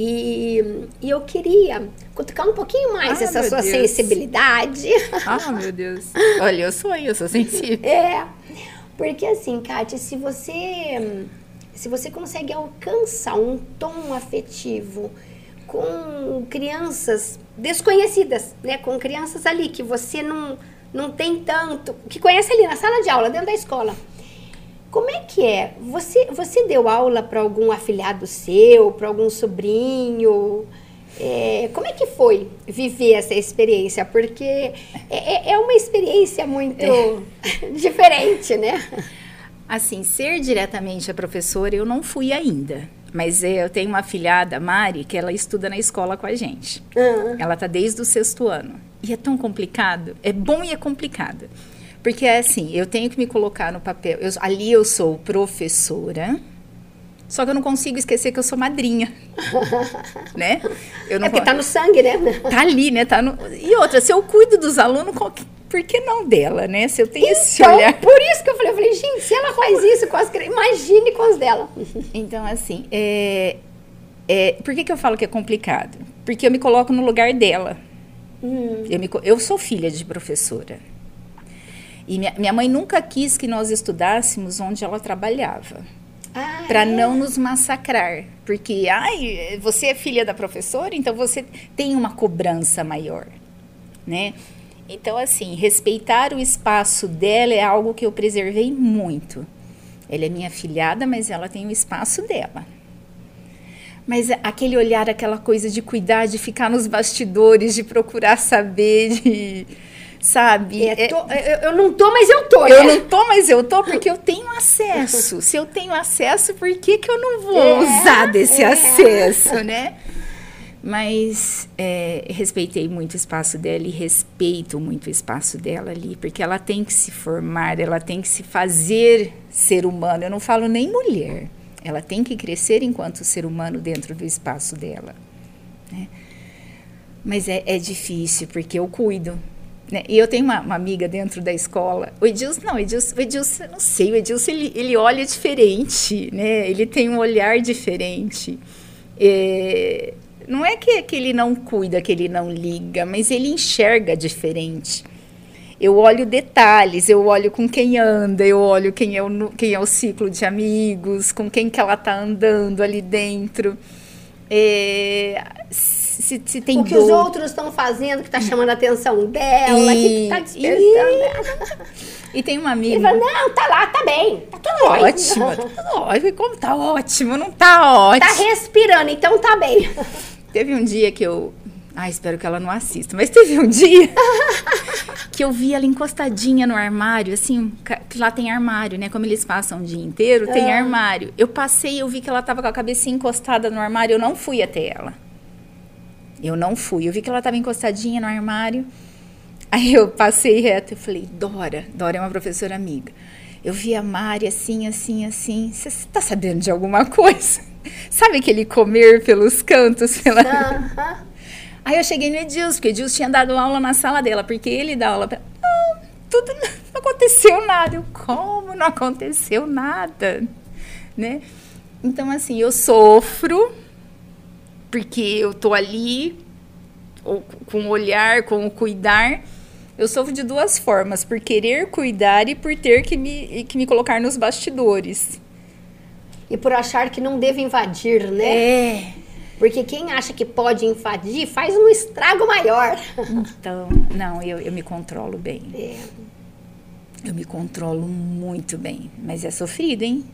E, e eu queria cutucar um pouquinho mais Ah, essa sua Deus. sensibilidade. Ah, meu Deus. Olha, eu sou eu, sou sensível. É, porque assim, Kátia, se você se você consegue alcançar um tom afetivo com crianças desconhecidas, né, com crianças ali que você não não tem tanto, que conhece ali na sala de aula, dentro da escola. Como é que é? Você você deu aula para algum afilhado seu, para algum sobrinho? É, como é que foi viver essa experiência? Porque é, é- é uma experiência muito diferente, né? Assim, ser diretamente a professora, eu não fui ainda. Mas é, eu tenho uma afilhada, Mari, que ela estuda na escola com a gente. Ah, Ela tá desde o sexto ano. E é tão complicado. É bom e é complicado. Porque é assim, eu tenho que me colocar no papel. Eu- ali eu sou professora, só que eu não consigo esquecer que eu sou madrinha. né? Eu não é porque po- tá no sangue, né? Tá ali, né? Tá no... E outra, se eu cuido dos alunos, por que não dela, né? Se eu tenho esse Então, olhar. por isso que eu falei, eu falei, gente, se ela faz isso com as crianças, imagine com as dela. Então, assim, é, é, por que, que eu falo que é complicado? Porque eu me coloco no lugar dela. Hum, Eu, me eu sou filha de professora. E minha, minha mãe nunca quis que nós estudássemos onde ela trabalhava. Ah, Para é? não nos massacrar. Porque, ai, você é filha da professora, então você tem uma cobrança maior, né? Então, assim, respeitar o espaço dela é algo que eu preservei muito. Ela é minha filhada, mas ela tem o espaço dela. Mas aquele olhar, aquela coisa de cuidar, de ficar nos bastidores, de procurar saber, de, sabe? É, É- tô- eu, eu não tô, mas eu tô, eu né? não tô, mas eu tô porque eu tenho acesso. Se eu tenho acesso, por que, que eu não vou É, usar desse é. acesso, né? Mas é, respeitei muito o espaço dela e respeito muito o espaço dela ali, porque ela tem que se formar, ela tem que se fazer ser humano. Eu não falo nem mulher. Ela tem que crescer enquanto ser humano dentro do espaço dela. né? Mas é, é difícil, porque eu cuido. Né? E eu tenho uma, uma amiga dentro da escola. O Edilson, não, o Edilson, o Edilson não sei, o Edilson ele, ele olha diferente, né? Ele tem um olhar diferente. É, não é que, que ele não cuida, que ele não liga, mas ele enxerga diferente. Eu olho detalhes, eu olho com quem anda, eu olho quem é o, quem é o ciclo de amigos, com quem que ela está andando ali dentro. É, se, se tem O que os dor. outros estão fazendo que tá chamando a atenção dela, que, que tá E- despertando ela. E tem uma Ele amiga. fala, não, tá lá, tá bem, tá tudo Ótimo, ótimo. tá tudo ótimo. Como tá ótimo? Não tá ótimo. Tá respirando, então tá bem. Teve um dia que eu. Ah, espero que ela não assista, mas teve um dia que eu vi ela encostadinha no armário, assim, que lá tem armário, né? Como eles passam o dia inteiro, tem Ah. armário. Eu passei, eu vi que ela tava com a cabeça encostada no armário, eu não fui até ela. Eu não fui. Eu vi que ela tava encostadinha no armário. Aí eu passei reto e falei, Dora, Dora é uma professora amiga. Eu vi a Mari assim, assim, assim. Você tá sabendo de alguma coisa? Sabe aquele comer pelos cantos? Pela... Aham. Aí eu cheguei no Edilson, porque o Edilson tinha dado aula na sala dela, porque ele dá aula pra... Não, tudo não aconteceu nada. Eu, como não aconteceu nada? Né? Então, assim, eu sofro, porque eu tô ali, ou com o olhar, com o cuidar. Eu sofro de duas formas, por querer cuidar e por ter que me, que me colocar nos bastidores. E por achar que não deve invadir, né? É. Porque quem acha que pode invadir faz um estrago maior. Então, não, eu, eu me controlo bem. É. Eu me controlo muito bem, mas é sofrido, hein?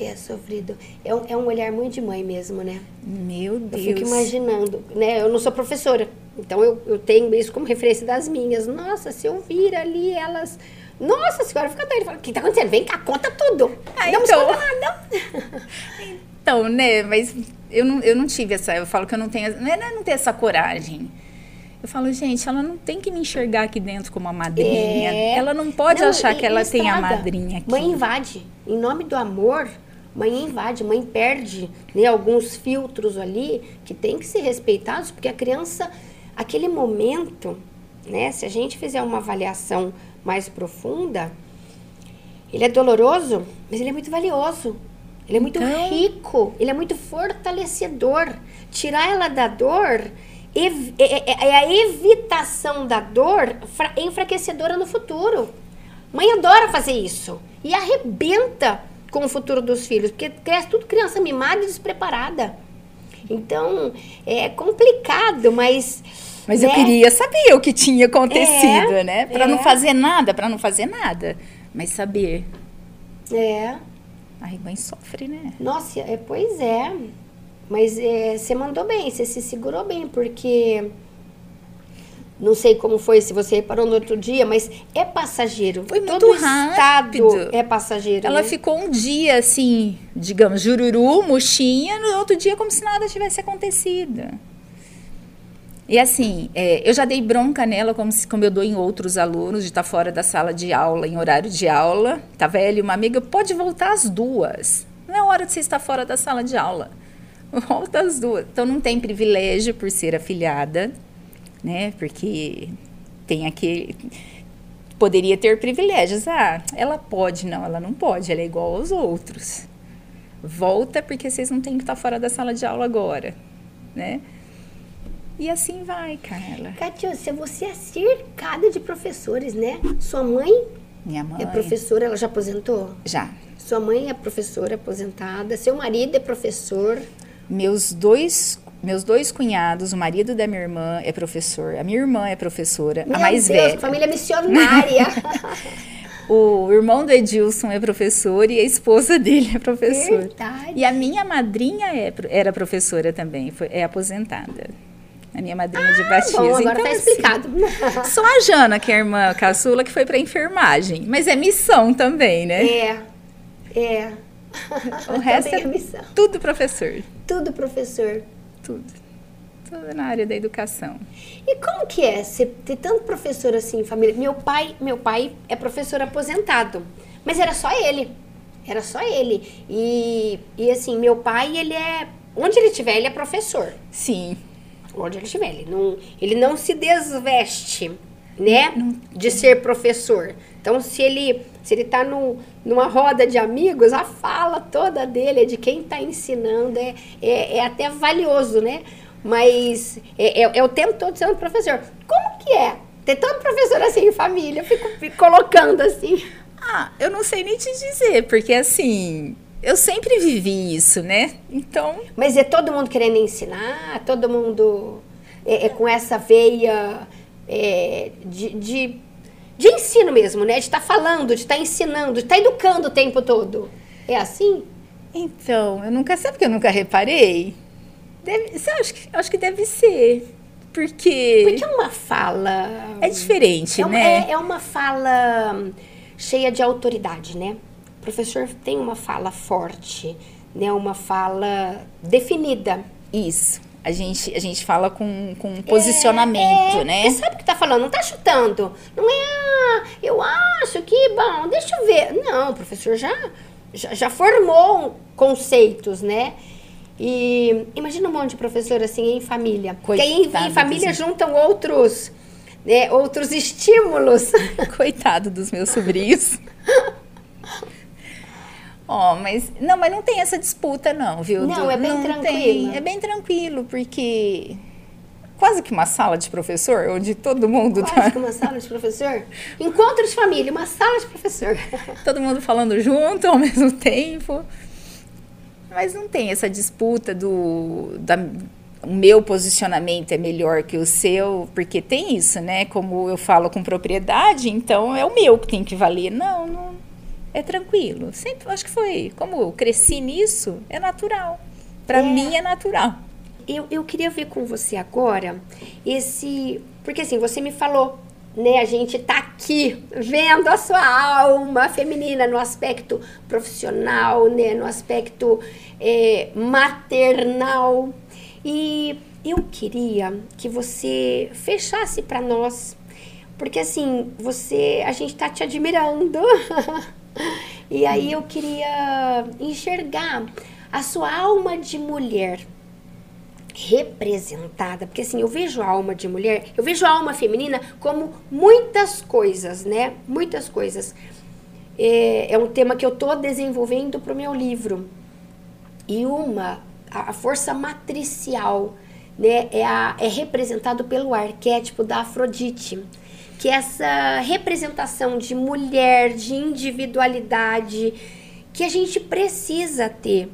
É sofrido. É um, é um olhar muito de mãe mesmo, né? Meu Eu Deus. fico imaginando, né? Eu não sou professora, então eu, eu tenho isso como referência das minhas. Nossa, se eu vir ali, elas. Nossa senhora, fica doida. Fala, O que tá acontecendo? Vem cá, conta tudo. Ah, não então. me conta nada. Então, né, mas eu não, eu não tive essa, eu falo que eu não tenho, não é não é não ter essa coragem. Eu falo, gente, ela não tem que me enxergar aqui dentro como uma madrinha. É. Ela não pode Não, achar e- que ela tem a madrinha aqui. Mãe invade. Em nome do amor, mãe invade, mãe perde né, alguns filtros ali que tem que ser respeitados, porque a criança, aquele momento, né, se a gente fizer uma avaliação mais profunda, ele é doloroso, mas ele é muito valioso. Ele é muito Então- rico, ele é muito fortalecedor. Tirar ela da dor ev- é, é- é a evitação da dor fra- enfraquecedora no futuro. Mãe adora fazer isso e arrebenta com o futuro dos filhos, porque cresce tudo criança mimada e despreparada. Então, é complicado, mas. Mas eu né? queria saber o que tinha acontecido, É, né? Para é. não fazer nada, para não fazer nada. Mas saber. É. Ai, mãe sofre, né? Nossa, é, pois é. Mas é, você mandou bem, você se segurou bem, porque. Não sei como foi, se você reparou no outro dia, mas é passageiro. Foi muito Todo rápido. estado é passageiro. Ela né? ficou um dia assim, digamos, jururu, murchinha, no outro dia como se nada tivesse acontecido. E assim, é, eu já dei bronca nela, como, se, como eu dou em outros alunos, de estar fora da sala de aula, em horário de aula. Tava ela e uma amiga, pode voltar às duas. Não é hora de você estar fora da sala de aula. Volta às duas. Então não tem privilégio por ser afiliada, né? Porque tem aquele. Poderia ter privilégios. Ah, ela pode. Não, ela não pode. Ela é igual aos outros. Volta porque vocês não têm que estar fora da sala de aula agora, né? E assim vai, Carla. Catiúcia, você é cercada de professores, né? Sua mãe Minha mãe. É professora, ela já aposentou? Já. Sua mãe é professora aposentada, seu marido é professor. Meus dois meus dois cunhados, o marido da minha irmã é professor, a minha irmã é professora, Meu a mais Deus, velha. família missionária. o irmão do Edilson é professor e a esposa dele é professora. Verdade. E a minha madrinha é, era professora também, foi, é aposentada. A minha madrinha de batismo. Bom, agora então, tá assim, explicado. Só a Jana, que é a irmã caçula, que foi para enfermagem. Mas é missão também, né? É, é. O resto Também é missão. tudo professor. Tudo professor. Tudo. Tudo na área da educação. E como que é você ter tanto professor assim em família? Meu pai, meu pai é professor aposentado, mas era só ele. Era só ele. E, e assim, meu pai, ele é. Onde ele estiver, ele é professor. Sim. Onde ele estiver. Ele não, ele não se desveste, né? De ser professor. Então, se ele, se ele tá num, numa roda de amigos, a fala toda dele é de quem está ensinando. É, é, é até valioso, né? Mas é, é, é o tempo todo sendo professor. Como que é? Ter tanto professor assim em família, eu fico, fico colocando assim. Ah, eu não sei nem te dizer, porque assim, eu sempre vivi isso, né? Então, Mas é todo mundo querendo ensinar, todo mundo é, é com essa veia é, de, de, de ensino mesmo, né? De estar falando, de estar ensinando, de estar educando o tempo todo. É assim? então, eu nunca sei porque eu nunca reparei. Deve, eu acho que, acho que deve ser. Porque, Porque é uma fala. é diferente, É uma, né? é- é uma fala cheia de autoridade, né? O professor tem uma fala forte, né? Uma fala definida. Isso. A gente, a gente fala com, com posicionamento, É, né? Você sabe o que tá falando, não tá chutando. Não é, acho que, bom, deixa eu ver. Não, o professor já, já, já formou conceitos, né? E imagina um monte de professor assim em família. Porque aí em, em Coitado família dos- juntam outros, né, outros estímulos. Coitado dos meus sobrinhos. Ó, mas não, mas não tem essa disputa não, viu? Não, é bem Não tranquilo. tem, é bem tranquilo, porque quase que uma sala de professor onde todo mundo Quase tá, que uma sala de professor. Encontro de família, uma sala de professor. todo mundo falando junto ao mesmo tempo. Mas não tem essa disputa do da, o meu posicionamento é melhor que o seu, porque tem isso, né? Como eu falo com propriedade, então é o meu que tem que valer. Não, não é tranquilo. Sempre acho que foi, como eu cresci nisso, é natural. Para É. mim é natural. Eu, eu queria ver com você agora esse. Porque assim, você me falou, né? A gente tá aqui vendo a sua alma feminina no aspecto profissional, né? No aspecto é, maternal. E eu queria que você fechasse para nós. Porque assim, você. A gente tá te admirando. e aí eu queria enxergar a sua alma de mulher representada, porque assim, eu vejo a alma de mulher, eu vejo a alma feminina como muitas coisas, né? Muitas coisas. É, é um tema que eu tô desenvolvendo para o meu livro. E uma, a, a força matricial, né, é, a, é representado pelo arquétipo da Afrodite, que é essa representação de mulher, de individualidade, que a gente precisa ter,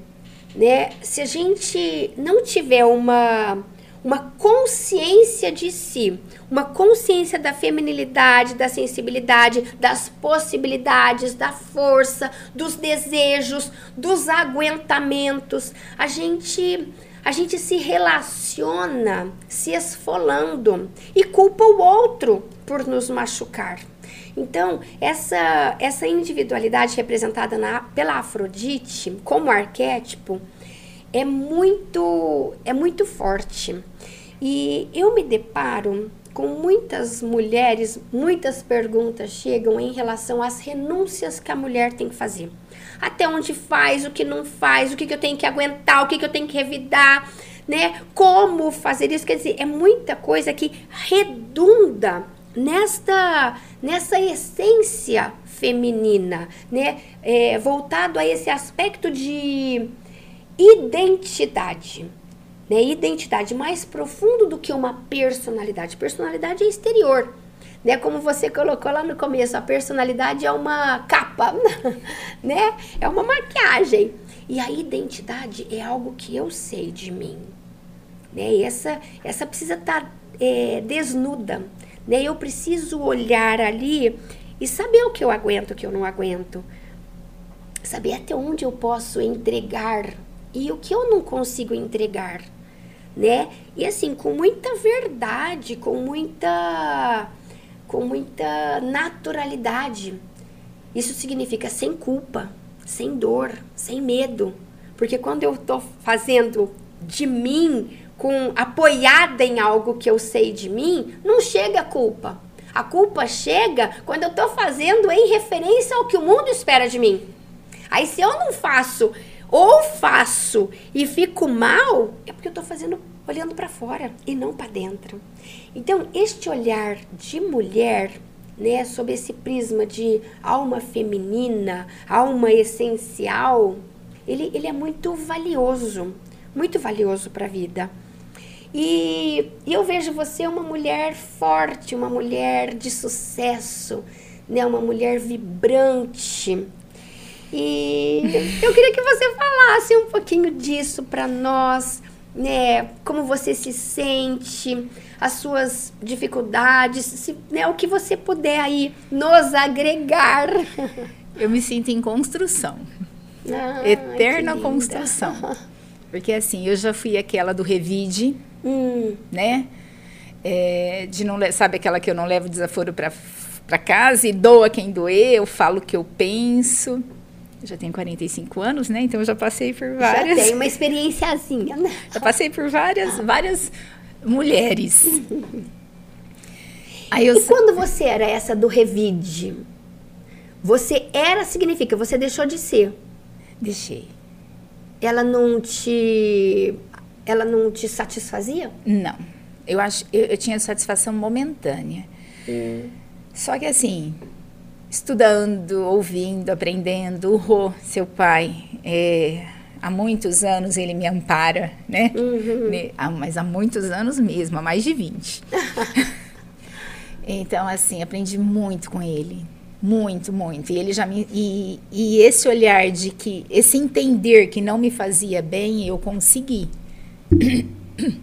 né? Se a gente não tiver uma uma consciência de si, uma consciência da feminilidade, da sensibilidade, das possibilidades, da força, dos desejos, dos aguentamentos. A gente a gente se relaciona se esfolando e culpa o outro por nos machucar. Então, essa, essa individualidade representada na, pela Afrodite, como arquétipo, é muito, é muito forte. E eu me deparo com muitas mulheres, muitas perguntas chegam em relação às renúncias que a mulher tem que fazer. Até onde faz, o que não faz, o que, que eu tenho que aguentar, o que, que eu tenho que revidar, né? Como fazer isso? Quer dizer, é muita coisa que redunda nesta, nessa essência feminina, né? É, voltado a esse aspecto de identidade. Né? Identidade mais profundo do que uma personalidade. Personalidade é exterior. né? Como você colocou lá no começo, a personalidade é uma capa, né? É uma maquiagem. E a identidade é algo que eu sei de mim, né? E essa, essa precisa estar tá, é, desnuda, né? Eu preciso olhar ali e saber o que eu aguento, o que eu não aguento, saber até onde eu posso entregar e o que eu não consigo entregar, né? E assim, com muita verdade, com muita com muita naturalidade. Isso significa sem culpa, sem dor, sem medo. Porque quando eu estou fazendo de mim, com apoiada em algo que eu sei de mim, não chega a culpa. A culpa chega quando eu estou fazendo em referência ao que o mundo espera de mim. Aí se eu não faço ou faço e fico mal, é porque eu estou fazendo olhando para fora e não para dentro. Então, este olhar de mulher, né, sob esse prisma de alma feminina, alma essencial, ele, ele é muito valioso, muito valioso para a vida. E, e, eu vejo você uma mulher forte, uma mulher de sucesso, né, uma mulher vibrante. E eu queria que você falasse um pouquinho disso para nós, né? Como você se sente, as suas dificuldades, se, né, o que você puder aí nos agregar. Eu me sinto em construção. Ah, Eterna construção. Porque assim, eu já fui aquela do revide, hum. né? É, de não sabe aquela que eu não levo desaforo para casa e dou a quem doer, eu falo o que eu penso. Eu já tenho 45 anos, né? Então eu já passei por várias. Já tem uma experiênciazinha, né? Já passei por várias, várias mulheres. Aí eu... E quando você era essa do revide, você era significa, você deixou de ser. Deixei. Ela não te ela não te satisfazia? Não. Eu acho eu, eu tinha satisfação momentânea. Hum. Só que assim, estudando, ouvindo, aprendendo. O Rô, seu pai, é, há muitos anos ele me ampara, né? Uhum. Mas há muitos anos mesmo, há mais de 20. então, assim, aprendi muito com ele. Muito, muito. E ele já me. E, e esse olhar de que. Esse entender que não me fazia bem, eu consegui.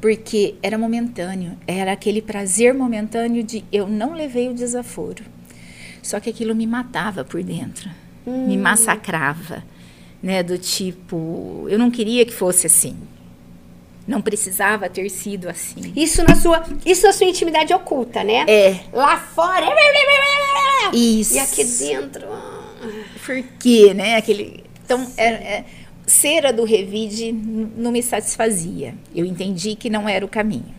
Porque era momentâneo. Era aquele prazer momentâneo de eu não levei o desaforo só que aquilo me matava por dentro, hum. me massacrava, né? Do tipo, eu não queria que fosse assim. Não precisava ter sido assim. Isso na sua, isso na sua intimidade oculta, né? É. Lá fora. Isso. E aqui dentro. Por quê, né? Aquele. Então, é, é, cera do revide não me satisfazia. Eu entendi que não era o caminho.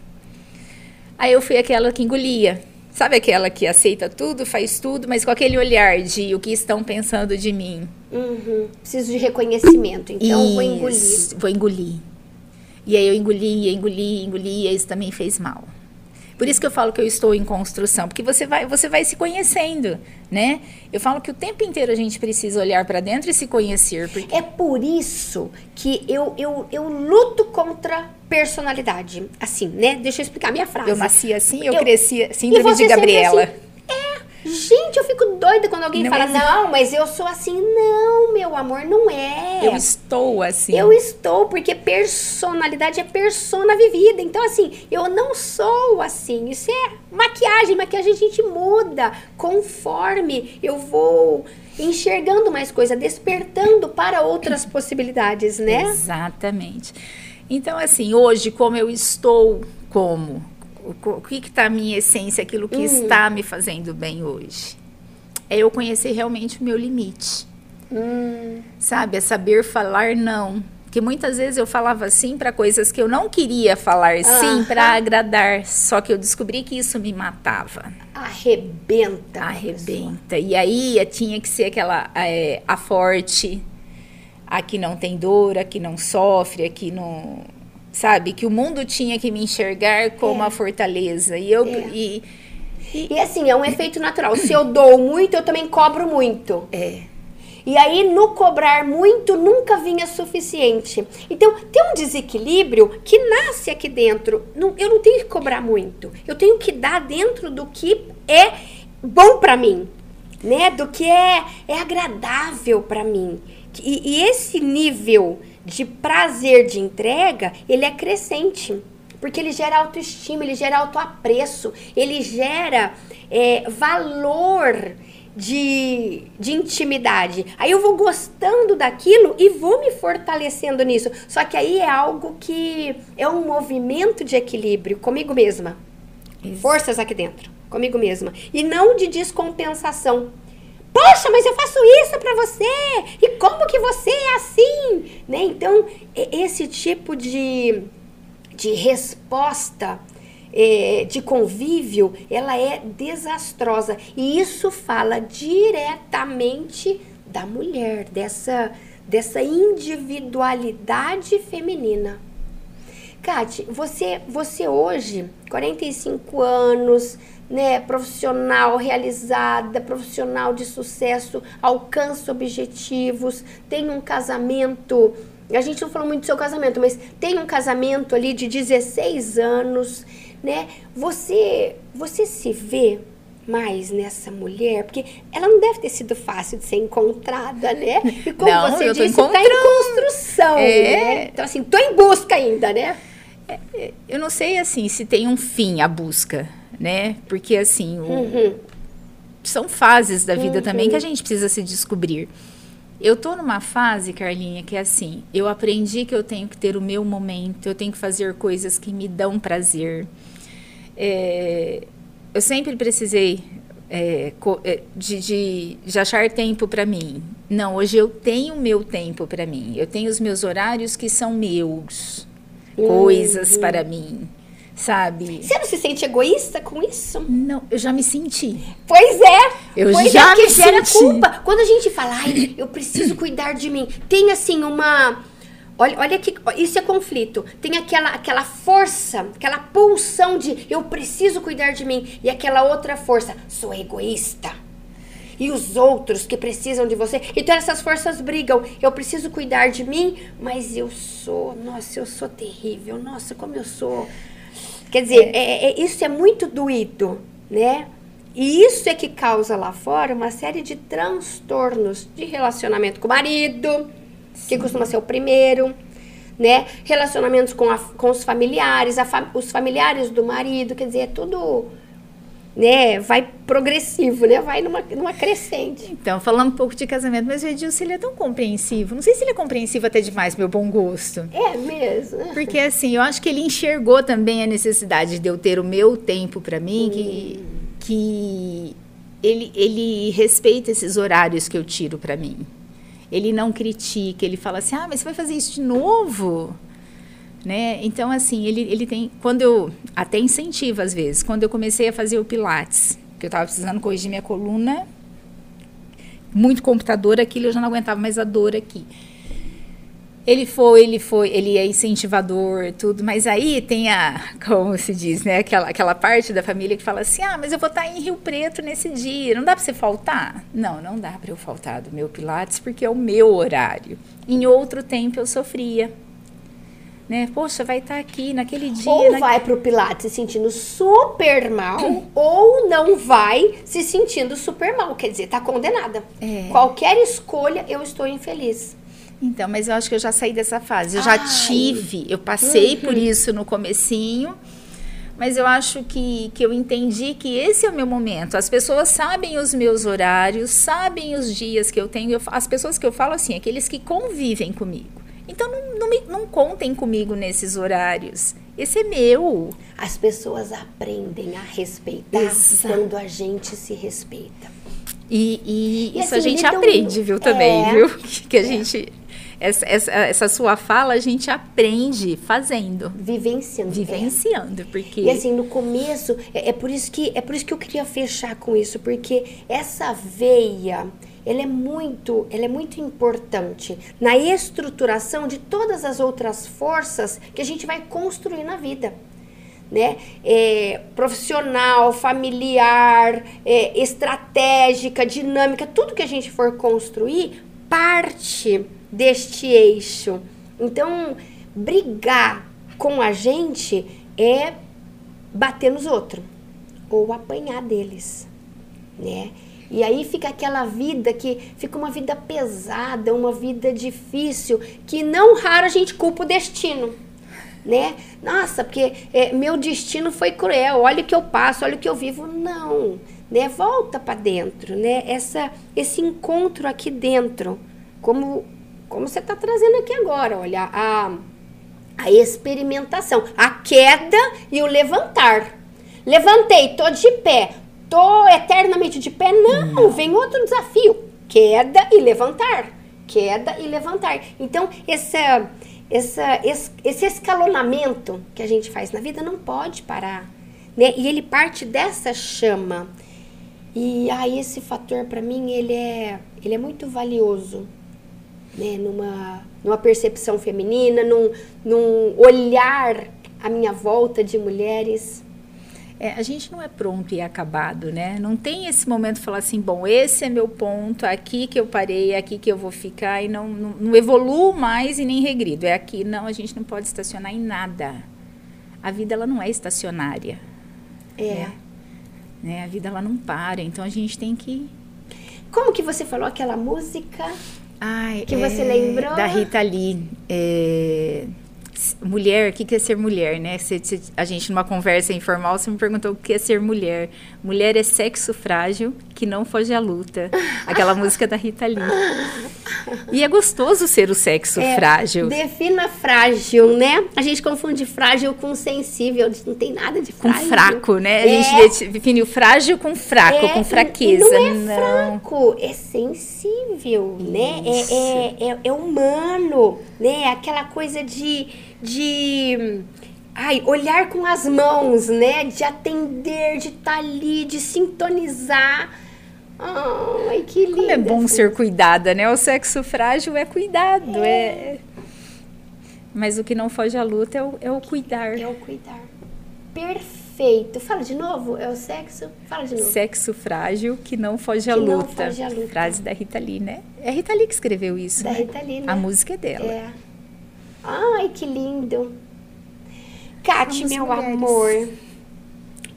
Aí eu fui aquela que engolia. Sabe aquela que aceita tudo, faz tudo, mas com aquele olhar de o que estão pensando de mim? Uhum. Preciso de reconhecimento, então isso, vou engolir. Vou engolir. E aí eu engolia, engolia, engolia, isso também fez mal. Por isso que eu falo que eu estou em construção, porque você vai, você vai se conhecendo, né? Eu falo que o tempo inteiro a gente precisa olhar para dentro e se conhecer. Porque... É por isso que eu, eu, eu luto contra personalidade. Assim, né? Deixa eu explicar a minha frase. Eu nasci assim, eu, eu cresci síndrome de Gabriela. Assim, Gente, eu fico doida quando alguém não fala, é... não, mas eu sou assim. Não, meu amor, não é. Eu estou assim. Eu estou, porque personalidade é persona vivida. Então, assim, eu não sou assim. Isso é maquiagem. Maquiagem a gente muda conforme eu vou enxergando mais coisa, despertando para outras possibilidades, né? Exatamente. Então, assim, hoje, como eu estou como o, que está a minha essência, aquilo que uhum. está me fazendo bem hoje. É eu conhecer realmente o meu limite. Uhum. Sabe? É saber falar não. Que muitas vezes eu falava sim para coisas que eu não queria falar sim para agradar. Só que eu descobri que isso me matava. Arrebenta. Arrebenta. E aí tinha que ser aquela é, a forte, a que não tem dor, a que não sofre, a que não sabe? Que o mundo tinha que me enxergar como é. a fortaleza. E eu. É. E, e, e, assim, é um efeito natural. Se eu dou muito, eu também cobro muito. É. E aí, no cobrar muito, nunca vinha suficiente. Então, tem um desequilíbrio que nasce aqui dentro. Não, eu não tenho que cobrar muito. Eu tenho que dar dentro do que é bom para mim, né? Do que é, é agradável para mim. E, e esse nível de prazer de entrega, ele é crescente. Porque ele gera autoestima, ele gera autoapreço, ele gera é, valor de, de intimidade. Aí eu vou gostando daquilo e vou me fortalecendo nisso. Só que aí é algo que é um movimento de equilíbrio comigo mesma. Isso. Forças aqui dentro, comigo mesma. E não de descompensação. Poxa, mas eu faço isso para você. E como que você é assim? Né? Então, esse tipo de, de resposta é, de convívio, ela é desastrosa. E isso fala diretamente da mulher, dessa, dessa individualidade feminina. Kate, você, você hoje, 45 anos, né, profissional realizada, profissional de sucesso, alcança objetivos, tem um casamento. A gente não falou muito do seu casamento, mas tem um casamento ali de 16 anos né? Você, você se vê mais nessa mulher? Porque ela não deve ter sido fácil de ser encontrada, né? E como não, você disse, está em construção, é. né? Então, assim, tô em busca ainda, né? É, é, eu não sei, assim, se tem um fim a busca, né? Porque, assim, o, uhum. são fases da vida uhum. também que a gente precisa se descobrir. Eu tô numa fase, Carlinha, que é assim, eu aprendi que eu tenho que ter o meu momento, eu tenho que fazer coisas que me dão prazer. É, eu sempre precisei é, é de, de, de, achar tempo para mim. Não, hoje eu tenho meu tempo para mim. Eu tenho os meus horários que são meus, uhum. coisas para mim sabe? Você não se sente egoísta com isso? Não, eu já me senti. Pois é. Eu pois já é, me gera senti. culpa. Quando a gente fala, ai, eu preciso cuidar de mim, tem assim uma Olha, olha que isso é conflito. Tem aquela, aquela força, aquela pulsão de eu preciso cuidar de mim e aquela outra força, sou egoísta. E os outros que precisam de você. Então essas forças brigam. Eu preciso cuidar de mim, mas eu sou, nossa, eu sou terrível. Nossa, como eu sou Quer dizer, é, é, isso é muito doído, né? E isso é que causa lá fora uma série de transtornos de relacionamento com o marido, Sim. que costuma ser o primeiro, né? Relacionamentos com, a, com os familiares, fa, os familiares do marido, quer dizer, é tudo né, vai progressivo, né, vai numa, numa crescente. Então, falando um pouco de casamento, mas o Edilson, ele é tão compreensivo, não sei se ele é compreensivo até demais, meu bom gosto. É mesmo. Porque, assim, eu acho que ele enxergou também a necessidade de eu ter o meu tempo para mim, hum. que, que ele, ele respeita esses horários que eu tiro para mim. Ele não critica, ele fala assim, ah, mas você vai fazer isso de novo? Né? Então, assim, ele, ele tem. Quando eu. Até incentivo às vezes. Quando eu comecei a fazer o Pilates, que eu estava precisando corrigir minha coluna, muito computador, aquilo eu já não aguentava mais a dor aqui. Ele foi, ele foi, ele é incentivador, tudo, mas aí tem a, como se diz, né, aquela, aquela parte da família que fala assim: ah, mas eu vou estar em Rio Preto nesse dia, não dá para você faltar? Não, não dá para eu faltar do meu Pilates, porque é o meu horário. Em outro tempo eu sofria, né? Poxa, vai estar tá aqui naquele dia. Ou na... vai pro Pilates se sentindo super mal, ou não vai se sentindo super mal. Quer dizer, tá condenada. É. Qualquer escolha, eu estou infeliz. Então, mas eu acho que eu já saí dessa fase. Eu Ai. já tive, eu passei uhum. por isso no comecinho. Mas eu acho que, que eu entendi que esse é o meu momento. As pessoas sabem os meus horários, sabem os dias que eu tenho. Eu, as pessoas que eu falo assim, aqueles que convivem comigo. Então não, não, me, não contem comigo nesses horários. Esse é meu. As pessoas aprendem a respeitar Exato. quando a gente se respeita. E, e, e isso assim, a gente aprende, viu, também, é, viu? Que a é. gente. Essa, essa, essa, sua fala a gente aprende fazendo. Vivenciando. Vivenciando, é. porque... E assim, no começo, é, é, por isso que, é por isso que eu queria fechar com isso, porque essa veia ela é muito, ela é muito importante na estruturação de todas as outras forças que a gente vai construir na vida. Né? É, profissional, familiar, é, estratégica, dinâmica, tudo que a gente for construir parte deste eixo. Então, brigar com a gente é bater nos outros ou apanhar deles, né? E aí fica aquela vida que fica uma vida pesada, uma vida difícil, que não raro a gente culpa o destino, né? Nossa, porque é, meu destino foi cruel, olha o que eu passo, olha o que eu vivo. Não, né? Volta para dentro, né? Essa, esse encontro aqui dentro, como, como você está trazendo aqui agora, olha, a, a experimentação, a queda e o levantar. Levantei, tô de pé, tô eternamente de pé. Não, vem outro desafio: queda e levantar. Queda e levantar. Então, essa, essa, esse escalonamento que a gente faz na vida não pode parar. Né? E ele parte dessa chama. E aí esse fator para mim ele é, ele é muito valioso, né? Numa, numa percepção feminina, num, num olhar à minha volta de mulheres. É, a gente não é pronto e acabado, né? Não tem esse momento de falar assim, bom, esse é meu ponto, aqui que eu parei, aqui que eu vou ficar e não, não, não evoluo mais e nem regrido. É aqui, não, a gente não pode estacionar em nada. A vida ela não é estacionária. É. Né? né? A vida ela não para, então a gente tem que Como que você falou aquela música? Ai, Que você lembrou? Da Rita Lee. É, mulher, o que, é ser mulher, né? Se, se a gente, numa conversa informal, você me perguntou o que é ser mulher. Mulher é sexo frágil que não foge à luta. Aquela música da Rita Lee. E é gostoso ser o sexo É, frágil. Defina frágil, né? A gente confunde frágil com sensível. Não tem nada de Com frágil. fraco, né? A É. gente define o frágil com fraco, É, com fraqueza. Não é fraco, é sensível, né? Isso. É, é, é, é humano, né? Aquela coisa de, de ai, olhar com as mãos, né? De atender, de estar ali, de sintonizar. Ai, que lindo. Como é bom ser cuidada, né? O sexo frágil é cuidado, é. Mas o que não foge à luta é o, é o cuidar. É o cuidar. Perfeito. Fala de novo, é o sexo? Fala de novo. Sexo frágil que não foge à Que não luta. foge à luta. Frase da Rita Lee, né? É a Rita Lee que escreveu isso. Da né? Rita Lee, né? A música é dela. É. Ai, que lindo. Somos meu mulheres. amor.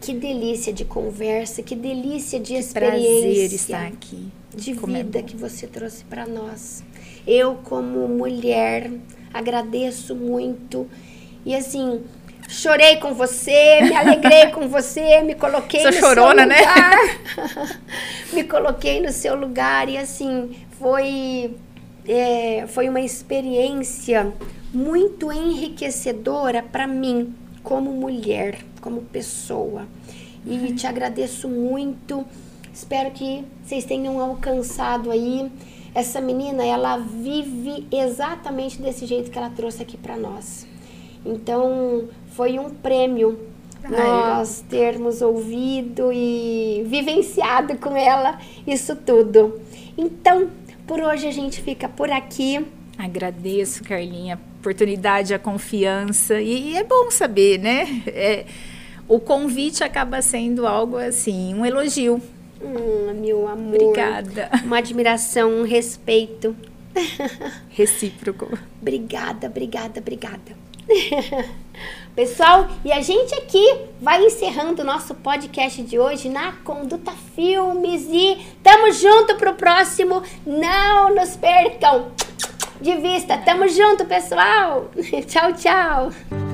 Que delícia de conversa, que delícia de Prazer experiência. estar aqui. De Como é vida bom. que você trouxe para nós. Eu, como mulher, agradeço muito. E assim, chorei com você, me alegrei com você, me coloquei Sou no chorona, seu né? lugar. me coloquei no seu lugar e assim, foi, é, foi uma experiência muito enriquecedora para mim, como mulher, como pessoa. E te agradeço muito. Espero que vocês tenham alcançado aí. Essa menina, ela vive exatamente desse jeito que ela trouxe aqui para nós. Então, foi um prêmio nós termos ouvido e vivenciado com ela isso tudo. Então, por hoje a gente fica por aqui. Agradeço, Carlinha, a oportunidade, a confiança. E, e é bom saber, né? É, o convite acaba sendo algo assim, um elogio. Hum, meu amor. Obrigada. Uma admiração, um respeito. Recíproco. Obrigada, obrigada, obrigada. Pessoal, e a gente aqui vai encerrando o nosso podcast de hoje na Conduta Filmes e tamo junto pro próximo. Não nos percam de vista. Tamo junto, pessoal. tchau, tchau.